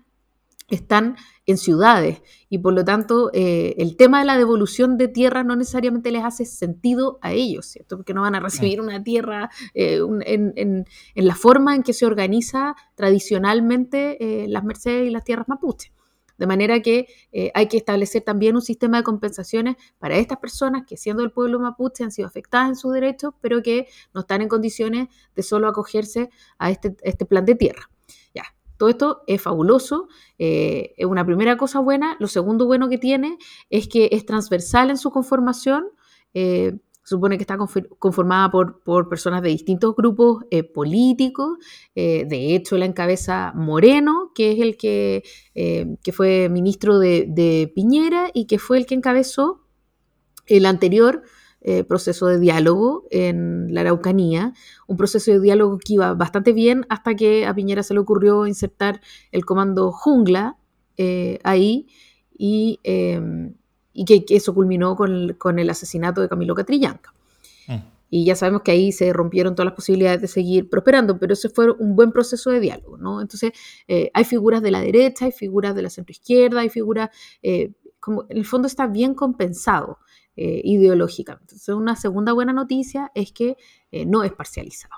[SPEAKER 2] están en ciudades y por lo tanto eh, el tema de la devolución de tierra no necesariamente les hace sentido a ellos, ¿cierto? Porque no van a recibir una tierra en, en, la forma en que se organiza tradicionalmente las mercedes y las tierras mapuche. De manera que eh, hay que establecer también un sistema de compensaciones para estas personas que siendo del pueblo mapuche han sido afectadas en sus derechos, pero que no están en condiciones de solo acogerse a este, este plan de tierra. Ya, todo esto es fabuloso, eh, es una primera cosa buena. Lo segundo bueno que tiene es que es transversal en su conformación. Eh, supone que está conformada por, por personas de distintos grupos eh, políticos. Eh, de hecho, la encabeza Moreno, que es el que, eh, que fue ministro de, Piñera y que fue el que encabezó el anterior proceso de diálogo en la Araucanía, un proceso de diálogo que iba bastante bien hasta que a Piñera se le ocurrió insertar el comando jungla ahí y em, y que, eso culminó con el, asesinato de Camilo Catrillanca. Mm. Y ya sabemos que ahí se rompieron todas las posibilidades de seguir prosperando, pero ese fue un buen proceso de diálogo, ¿no? Entonces, eh, hay figuras de la derecha, hay figuras de la centroizquierda, hay figuras, eh, como en el fondo está bien compensado eh, ideológicamente. Entonces, una segunda buena noticia es que no es parcializado.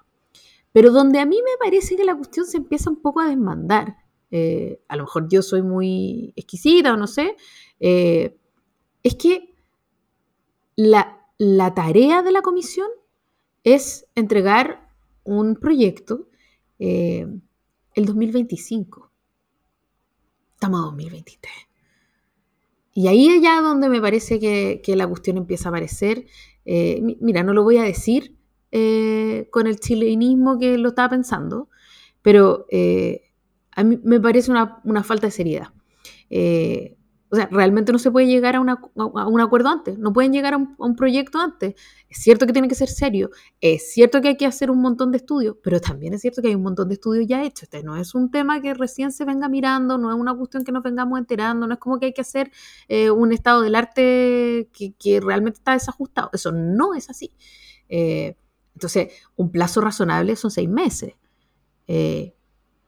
[SPEAKER 2] Pero donde a mí me parece que la cuestión se empieza un poco a desmandar, a lo mejor yo soy muy exquisita o no sé, eh, es que la, la tarea de la comisión es entregar un proyecto eh, el 2025. Estamos en 2023. Y ahí es ya donde me parece que, la cuestión empieza a aparecer. mira, no lo voy a decir con el chilenismo que lo estaba pensando, pero a mí me parece una, falta de seriedad. Eh, o sea, realmente no se puede llegar a, un acuerdo antes, no pueden llegar a un, proyecto antes. Es cierto que tiene que ser serio, es cierto que hay que hacer un montón de estudios, pero también es cierto que hay un montón de estudios ya hechos. Este no es un tema que recién se venga mirando, no es una cuestión que nos vengamos enterando, no es como que hay que hacer eh, un estado del arte que, realmente está desajustado. Eso no es así. Eh, entonces, un plazo razonable son seis meses.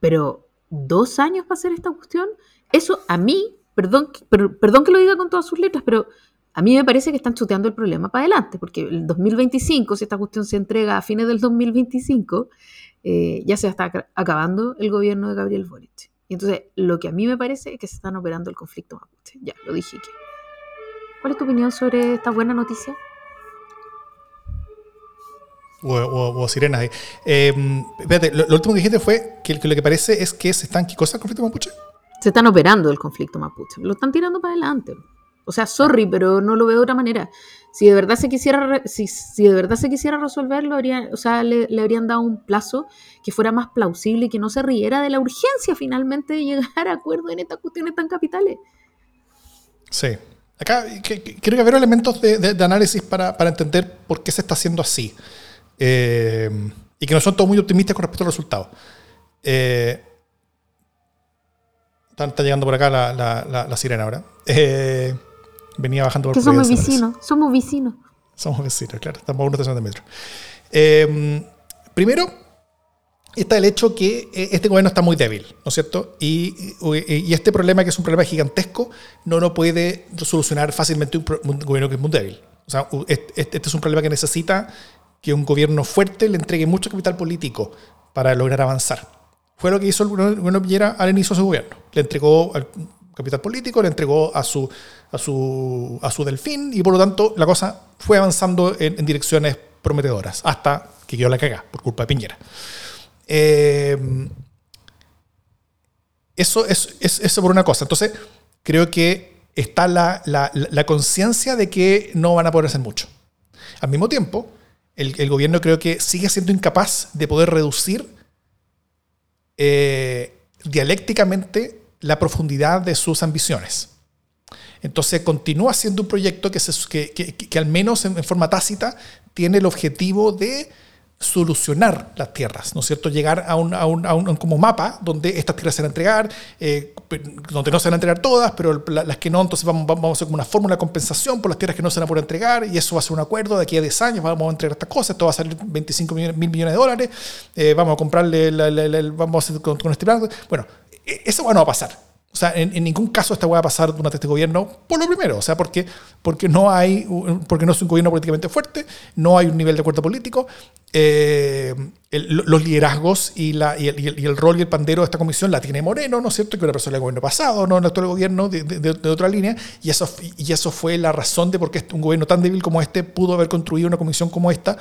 [SPEAKER 2] pero dos años para hacer esta cuestión, eso a mí, perdón, perdón que lo diga con todas sus letras, pero a mí me parece que están chuteando el problema para adelante, porque el 2025, si esta cuestión se entrega a fines del 2025, eh, ya se está acabando el gobierno de Gabriel Boric. Y entonces, lo que a mí me parece es que se están operando el conflicto mapuche. Ya, lo dije. Que... ¿Cuál es tu opinión sobre esta buena noticia?
[SPEAKER 1] o. Em, espérate, lo, último que dijiste fue que, lo que parece es que se están, ¿qué el conflicto mapuche?
[SPEAKER 2] Se están operando el conflicto mapuche, lo están tirando para adelante. O sea, sorry, pero no lo veo de otra manera. Si de verdad se quisiera, si, si de verdad se quisiera resolverlo, o sea, le, habrían dado un plazo que fuera más plausible y que no se riera de la urgencia finalmente de llegar a acuerdo en estas cuestiones tan capitales.
[SPEAKER 1] Sí. Acá creo que haber elementos de, análisis para, para entender por qué se está haciendo así. Eh, y que no son todos muy optimistas con respecto al resultado. Eh, está, llegando por acá la, sirena ahora. Eh, venía bajando por
[SPEAKER 2] que somos vecinos, somos vecinos.
[SPEAKER 1] Somos vecinos, claro, estamos a una estación de metro. primero, está el hecho que este gobierno está muy débil, ¿no es cierto? Y, este problema, que es un problema gigantesco, no lo puede solucionar fácilmente un, gobierno que es muy débil. O sea, este, este es un problema que necesita que un gobierno fuerte le entregue mucho capital político para lograr avanzar. Fue lo que hizo el gobierno Piñera al inicio de su gobierno. Le entregó capital político, le entregó a su, a su, a su delfín y por lo tanto la cosa fue avanzando en, direcciones prometedoras hasta que quedó la caga por culpa de Piñera. Eh, eso es eso por una cosa. Entonces, creo que está la, la conciencia de que no van a poder hacer mucho. Al mismo tiempo, el, gobierno creo que sigue siendo incapaz de poder reducir eh, dialécticamente la profundidad de sus ambiciones. Entonces continúa siendo un proyecto que, que, al menos en, forma tácita tiene el objetivo de solucionar las tierras, ¿no es cierto? Llegar a un, a un, a un como mapa donde estas tierras se van a entregar, eh, donde no se van a entregar todas, pero las que no, entonces vamos, vamos a hacer como una fórmula de compensación por las tierras que no se van a poder entregar, y eso va a ser un acuerdo de aquí a 10 años, vamos a entregar estas cosas, esto va a salir 25 mil millones de dólares, eh, vamos a comprarle, vamos a hacer con, con este plan. Bueno, e, eso no va a pasar. O sea, en, ningún caso esta va a pasar durante este gobierno, por lo primero, o sea, porque, porque, no hay, porque no es un gobierno políticamente fuerte, no hay un nivel de acuerdo político, eh, los liderazgos y, la, y, el, rol y el pandero de esta comisión la tiene Moreno, ¿no es cierto? Que una persona del gobierno pasado, no en el gobierno de, de, otra línea, y eso, y eso fue la razón de por qué un gobierno tan débil como este pudo haber construido una comisión como esta,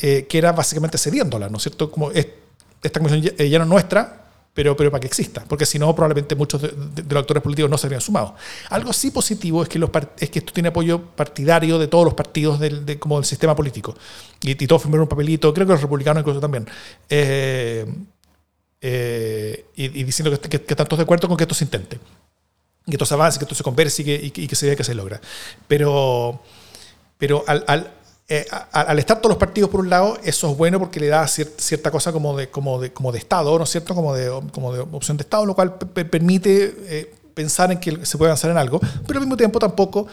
[SPEAKER 1] eh, que era básicamente cediéndola, ¿no es cierto? Como esta comisión ya, ya no es nuestra, pero, pero para que exista, porque si no, probablemente muchos de, los actores políticos no se habrían sumado. Algo sí positivo es que, los, es que esto tiene apoyo partidario de todos los partidos del, como del sistema político. Y, todos firmaron un papelito, creo que los republicanos incluso también. Eh, eh, y, diciendo que, están todos de acuerdo con que esto se intente. Que esto se avance, que esto se converse y que, se vea que se logra. Pero, pero al, eh, al estar todos los partidos por un lado, eso es bueno porque le da cierta cosa como de, como de, como de Estado, ¿no es cierto? Como de, como de opción de Estado, lo cual permite eh, pensar en que se puede avanzar en algo, pero al mismo tiempo tampoco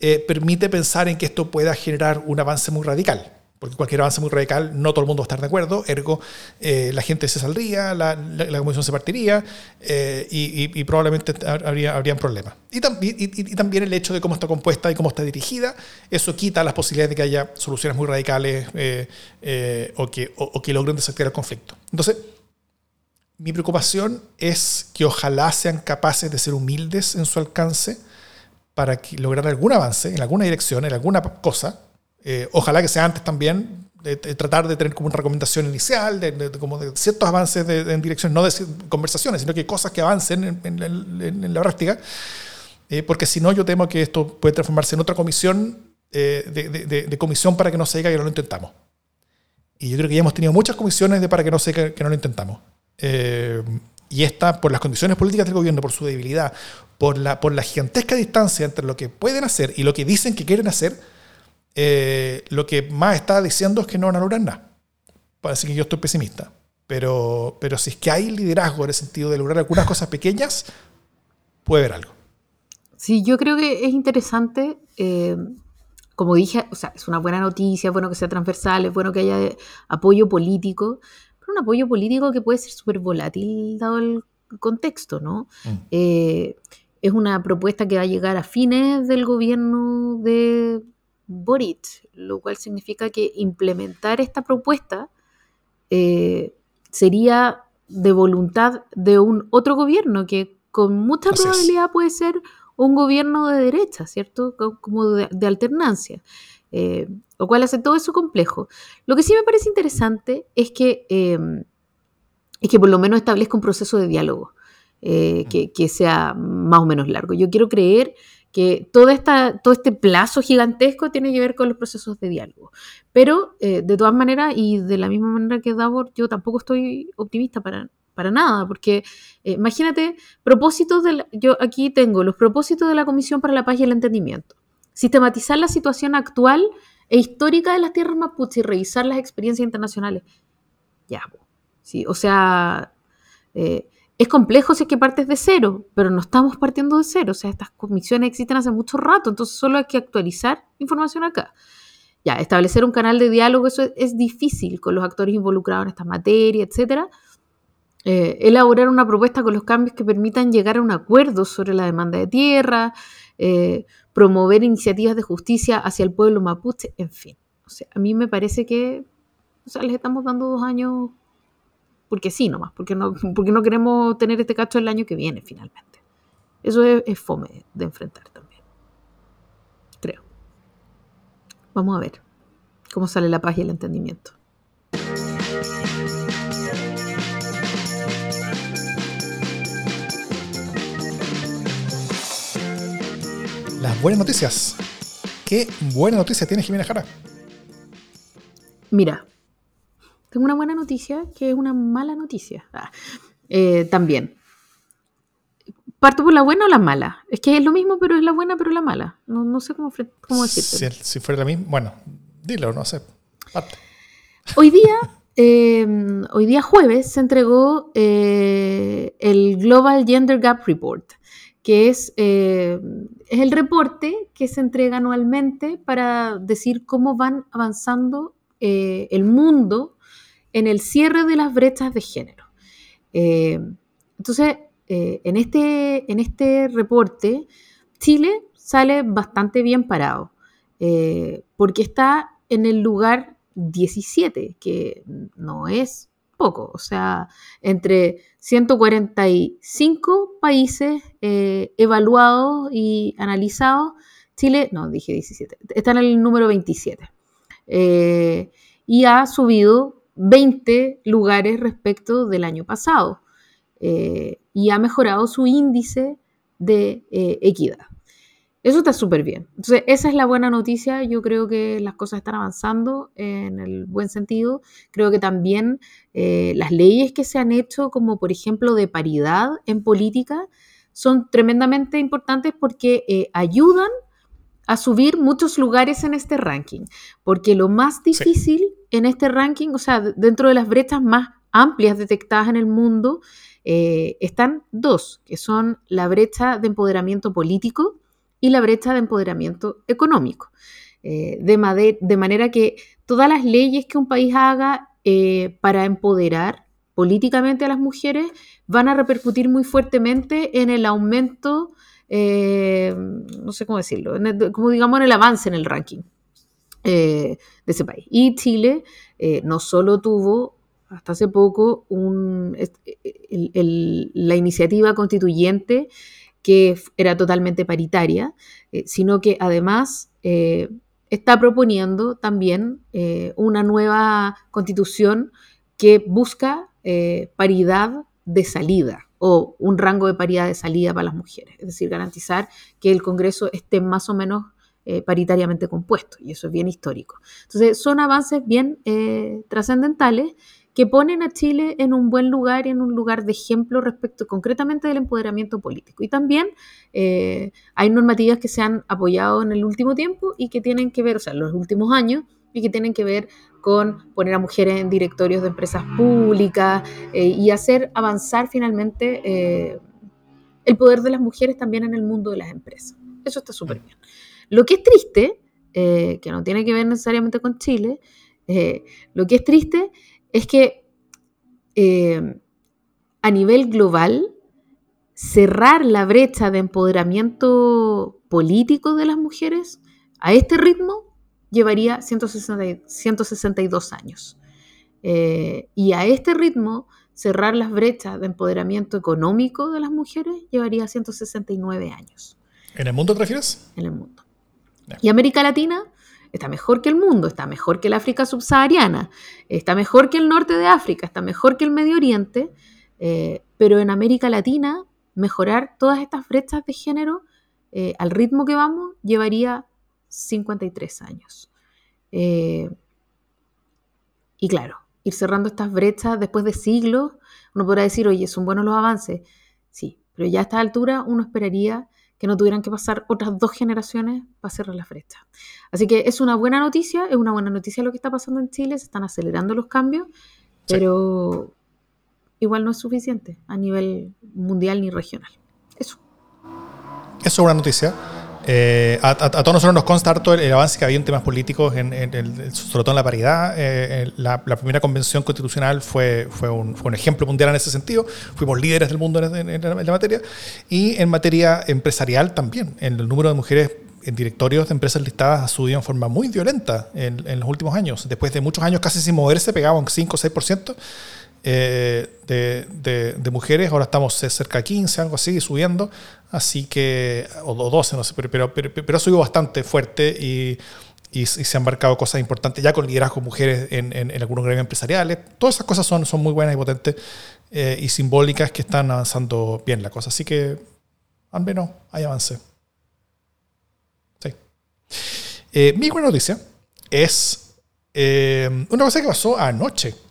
[SPEAKER 1] eh, permite pensar en que esto pueda generar un avance muy radical. Porque cualquier avance muy radical no todo el mundo va a estar de acuerdo, ergo eh, la gente se saldría, la, la, comisión se partiría eh, y, probablemente habría, habrían problemas. Y, y, también el hecho de cómo está compuesta y cómo está dirigida, eso quita las posibilidades de que haya soluciones muy radicales eh, o, que, o que logren desactivar el conflicto. Entonces, mi preocupación es que ojalá sean capaces de ser humildes en su alcance para lograr algún avance en alguna dirección, en alguna cosa. Eh, ojalá que sea antes también, de, tratar de tener como una recomendación inicial, de, como de ciertos avances en dirección, no de conversaciones, sino que cosas que avancen en, la práctica. Eh, porque si no, yo temo que esto puede transformarse en otra comisión eh, de, comisión para que no se diga que no lo intentamos. Y yo creo que ya hemos tenido muchas comisiones de para que no se diga que no lo intentamos. Eh, y esta, por las condiciones políticas del gobierno, por su debilidad, por la, por la gigantesca distancia entre lo que pueden hacer y lo que dicen que quieren hacer, eh, lo que más está diciendo es que no van a lograr nada. Parece que yo estoy pesimista. Pero, pero si es que hay liderazgo en el sentido de lograr algunas cosas pequeñas, puede haber algo.
[SPEAKER 2] Sí, yo creo que es interesante. Eh, como dije, o sea, es una buena noticia, es bueno que sea transversal, es bueno que haya apoyo político, un apoyo político que puede ser súper volátil dado el contexto, ¿no? Mm. Eh, es una propuesta que va a llegar a fines del gobierno de Boric, lo cual significa que implementar esta propuesta eh, sería de voluntad de un otro gobierno que con mucha probabilidad puede ser un gobierno de derecha, ¿cierto? Como de, alternancia. Eh, lo cual hace todo eso complejo. Lo que sí me parece interesante es que, em, es que por lo menos establezca un proceso de diálogo eh, que, sea más o menos largo. Yo quiero creer que toda esta, todo este plazo gigantesco tiene que ver con los procesos de diálogo. Pero eh, de todas maneras, y de la misma manera que Davor, yo tampoco estoy optimista para, para nada, porque eh, imagínate, propósitos de yo aquí tengo los propósitos de la Comisión para la Paz y el Entendimiento. Sistematizar la situación actual e histórica de las tierras mapuche y revisar las experiencias internacionales. Ya, sí, o sea, eh, es complejo si es que partes de cero, pero no estamos partiendo de cero. O sea, estas comisiones existen hace mucho rato, entonces solo hay que actualizar información acá. Ya, establecer un canal de diálogo, eso es, difícil con los actores involucrados en esta materia, etc. Eh, elaborar una propuesta con los cambios que permitan llegar a un acuerdo sobre la demanda de tierra, eh, promover iniciativas de justicia hacia el pueblo mapuche, en fin. O sea, a mí me parece que o sea, les estamos dando dos años porque sí nomás, porque no, [laughs] porque no queremos tener este cacho el año que viene finalmente. Eso es, es fome de enfrentar también. Creo. Vamos a ver cómo sale la paz y el entendimiento.
[SPEAKER 1] las buenas noticias. ¿Qué buena noticia tiene Jimena Jara?
[SPEAKER 2] Mira, tengo una buena noticia que es una mala noticia. Ah, eh, también. ¿Parto por la buena o la mala? Es que es lo mismo, pero es la buena, pero la mala. No, sé cómo, cómo decirte.
[SPEAKER 1] Si, fuera la misma, bueno, dilo, no sé.
[SPEAKER 2] Hoy día, [laughs] em, hoy día jueves, se entregó eh, el Global Gender Gap Report que es, eh, es el reporte que se entrega anualmente para decir cómo van avanzando el mundo en el cierre de las brechas de género. Eh, entonces, en, este, en este reporte, Chile sale bastante bien parado, porque está en el lugar 17, que no es poco, o sea, entre 145 países eh, evaluados y analizados, Chile, no, dije 17, está en el número 27. Eh, y ha subido 20 lugares respecto del año pasado eh, y ha mejorado su índice de equidad. Eso está súper bien. Entonces, esa es la buena noticia. Yo creo que las cosas están avanzando en el buen sentido. Creo que también eh, las leyes que se han hecho, como por ejemplo de paridad en política, son tremendamente importantes porque eh, ayudan a subir muchos lugares en este ranking. Porque lo más difícil en este ranking, o sea, dentro de las brechas más amplias detectadas en el mundo, eh, están dos, que son la brecha de empoderamiento político, y la brecha de empoderamiento económico. Eh, de, de, manera que todas las leyes que un país haga eh, para empoderar políticamente a las mujeres van a repercutir muy fuertemente en el aumento, eh, no sé cómo decirlo, como digamos en el avance en el ranking de ese país. Y Chile no solo tuvo hasta hace poco un, la iniciativa constituyente que era totalmente paritaria, eh, sino que además eh, está proponiendo también eh, una nueva constitución que busca paridad de salida o un rango de paridad de salida para las mujeres, es decir, garantizar que el Congreso esté más o menos paritariamente compuesto, y eso es bien histórico. Entonces, son avances bien trascendentales que ponen a Chile en un buen lugar y en un lugar de ejemplo respecto concretamente del empoderamiento político. Y también eh, hay normativas que se han apoyado en el último tiempo y que tienen que ver, o sea, en los últimos años, y que tienen que ver con poner a mujeres en directorios de empresas públicas eh, y hacer avanzar finalmente eh, el poder de las mujeres también en el mundo de las empresas. Eso está súper bien. Lo que es triste, que no tiene que ver necesariamente con Chile, lo que es triste es que eh, a nivel global, cerrar la brecha de empoderamiento político de las mujeres a este ritmo llevaría 162 años. Eh, y a este ritmo, cerrar las brechas de empoderamiento económico de las mujeres llevaría 169 años.
[SPEAKER 1] ¿En el mundo te refieres?
[SPEAKER 2] En el mundo. Y América Latina está mejor que el mundo, está mejor que la África subsahariana, está mejor que el norte de África, está mejor que el Medio Oriente, eh, pero en América Latina mejorar todas estas brechas de género eh, al ritmo que vamos llevaría 53 años. Eh, y claro, ir cerrando estas brechas después de siglos, uno podrá decir, oye, son buenos los avances, sí, pero ya a esta altura uno esperaría que no tuvieran que pasar otras dos generaciones para cerrar la brecha. Así que es una buena noticia, es una buena noticia lo que está pasando en Chile, se están acelerando los cambios, pero igual no es suficiente a nivel mundial ni regional. Eso.
[SPEAKER 1] Eso es una noticia. Eh, a, todos nosotros nos consta harto el, avance que había en temas políticos, en, sobre todo en la paridad. Eh, la, primera convención constitucional fue, fue, un, fue, un, ejemplo mundial en ese sentido. Fuimos líderes del mundo en, la, materia. Y en materia empresarial también. En el número de mujeres en directorios de empresas listadas ha subido en forma muy violenta en, los últimos años. Después de muchos años casi sin moverse, pegaba un 5 o 6%. Eh, de, mujeres, ahora estamos cerca de 15, algo así, subiendo, así que, o, 12, no sé, pero, pero, pero, ha subido bastante fuerte y, y, se han marcado cosas importantes ya con liderazgo mujeres en, en, algunos gremios empresariales. Todas esas cosas son, son muy buenas y potentes eh, y simbólicas que están avanzando bien la cosa. Así que, al menos, hay avance. Sí. Eh, mi buena noticia es una cosa que pasó anoche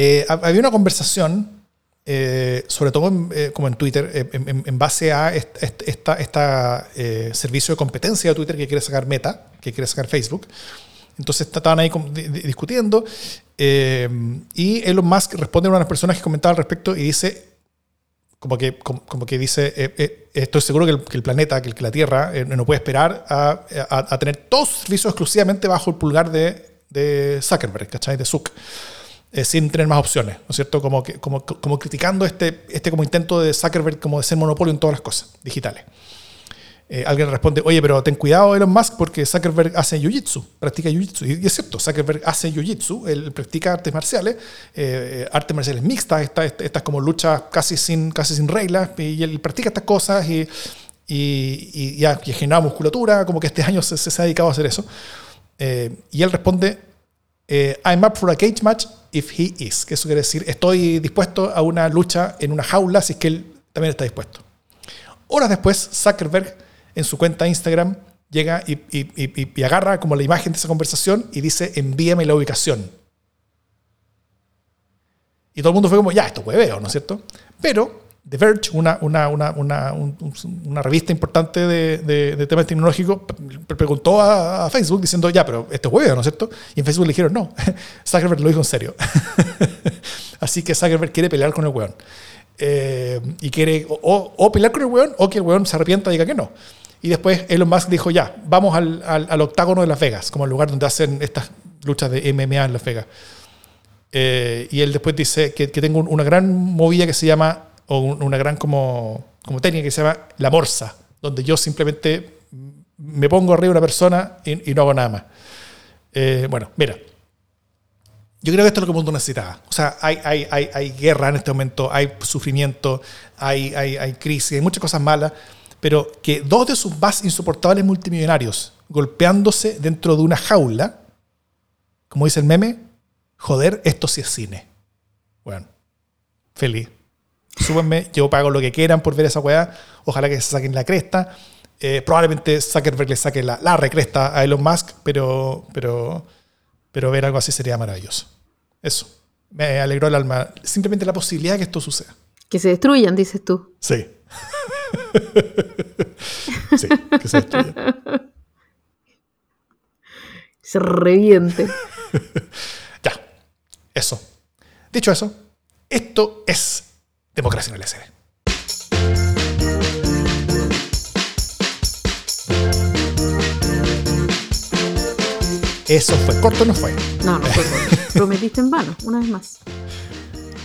[SPEAKER 1] eh, había una conversación, eh, sobre todo eh, como en Twitter, en, base a este esta, servicio de competencia de Twitter que quiere sacar Meta, que quiere sacar Facebook. Entonces estaban ahí discutiendo y Elon Musk responde a una de las personas que comentaba al respecto y dice, como que, como, que dice, estoy seguro que el, planeta, que, la Tierra no puede esperar a, tener todos sus servicios exclusivamente bajo el pulgar de, de Zuckerberg, ¿cachai? De Zuck. Eh, sin tener más opciones, ¿no es cierto? Como, que, como, como criticando este, este como intento de Zuckerberg como de ser monopolio en todas las cosas digitales. Eh, alguien responde, oye, pero ten cuidado Elon Musk porque Zuckerberg hace jiu-jitsu, practica jiu-jitsu. Y, es cierto, Zuckerberg hace jiu-jitsu, él practica artes marciales, eh, artes marciales mixtas, estas esta, como luchas casi sin, casi sin reglas, y él practica estas cosas y, y, y, y ha generado musculatura, como que este año se, se, ha dedicado a hacer eso. y él responde, I'm up for a cage match if he is, que eso quiere decir estoy dispuesto a una lucha en una jaula si es que él también está dispuesto. Horas después, Zuckerberg en su cuenta Instagram llega y, agarra como la imagen de esa conversación y dice envíame la ubicación. Y todo el mundo fue como, ya, esto veo, ¿no es cierto? Pero The Verge, una, una, una, una revista importante de, de, temas tecnológicos, preguntó a, Facebook diciendo, ya, pero esto es huevo, ¿no es cierto? Y en Facebook le dijeron, no, [laughs] Zuckerberg lo dijo en serio. [laughs] Así que Zuckerberg quiere pelear con el weón. Eh, y quiere o, o, pelear con el weón o que el weón se arrepienta y diga que no. Y después Elon Musk dijo, ya, vamos al, al, octágono de Las Vegas, como el lugar donde hacen estas luchas de MMA en Las Vegas. Eh, y él después dice que, que tengo una gran movida que se llama, o una gran como, como técnica que se llama la morsa, donde yo simplemente me pongo arriba de una persona y, no hago nada más. Eh, bueno, mira, yo creo que esto es lo que el mundo necesitaba. O sea, hay, hay, hay, hay guerra en este momento, hay sufrimiento, hay, hay, crisis, hay muchas cosas malas, pero que dos de sus más insoportables multimillonarios golpeándose dentro de una jaula, como dice el meme, joder, esto sí es cine. Bueno, feliz. Súbanme, yo pago lo que quieran por ver esa weá. Ojalá que se saquen la cresta. Eh, probablemente Zuckerberg le saque la, la recresta a Elon Musk, pero, pero pero ver algo así sería maravilloso. Eso. Me alegró el alma. Simplemente la posibilidad de que esto suceda.
[SPEAKER 2] Que se destruyan, dices tú.
[SPEAKER 1] Sí. [laughs] sí, que se destruyan. [laughs]
[SPEAKER 2] Se reviente. [laughs]
[SPEAKER 1] ya. Eso. Dicho eso, esto es democracia en el SD. Eso fue. ¿Corto no fue?
[SPEAKER 2] No, no fue [laughs] Prometiste en vano, una vez más.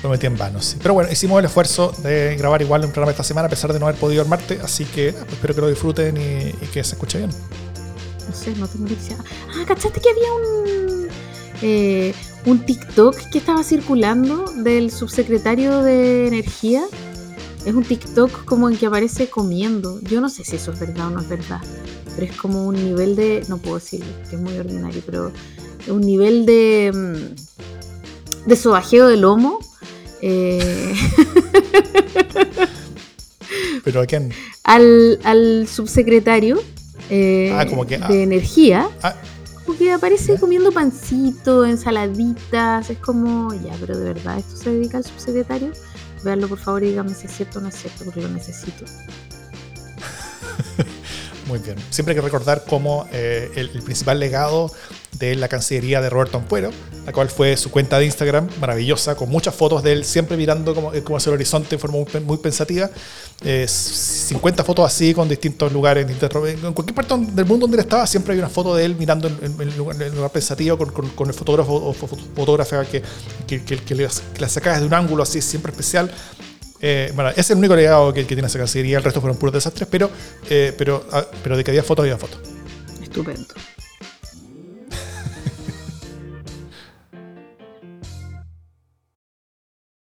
[SPEAKER 1] Prometí en vano, sí. Pero bueno, hicimos el esfuerzo de grabar igual un programa esta semana a pesar de no haber podido armarte, así que pues, espero que lo disfruten y, que se escuche bien.
[SPEAKER 2] No sé, no tengo idea. Ah, ¿cachaste que había un, eh, un TikTok que estaba circulando del subsecretario de Energía? Es un TikTok como en que aparece comiendo. Yo no sé si eso es verdad o no es verdad pero es como un nivel de, no puedo decir que es muy ordinario, pero un nivel de, mm, de sobajeo de lomo. Eh, [laughs]
[SPEAKER 1] ¿Pero a quién?
[SPEAKER 2] Al, al subsecretario eh, ah, de ah. energía. Ah. Porque aparece comiendo pancito, ensaladitas. Es como, ya, pero de verdad, ¿esto se dedica al subsecretario? Veanlo por favor y dígame si es cierto o no es cierto, porque lo necesito. [laughs]
[SPEAKER 1] Muy bien. Siempre hay que recordar cómo eh, el, principal legado de la Cancillería de Roberto Ampuero, la cual fue su cuenta de Instagram, maravillosa, con muchas fotos de él siempre mirando como, como hacia el horizonte de forma muy, pensativa. 50 fotos así con distintos lugares, en cualquier parte del mundo donde él estaba, siempre hay una foto de él mirando en, el lugar, pensativo con, el fotógrafo o fotógrafa que, que, que, que, la saca desde un ángulo así siempre especial. Eh, bueno, ese es el único legado que, tiene esa cancillería, el resto fueron puros desastres, pero, eh, pero, ah, pero de que había fotos, había fotos.
[SPEAKER 2] Estupendo.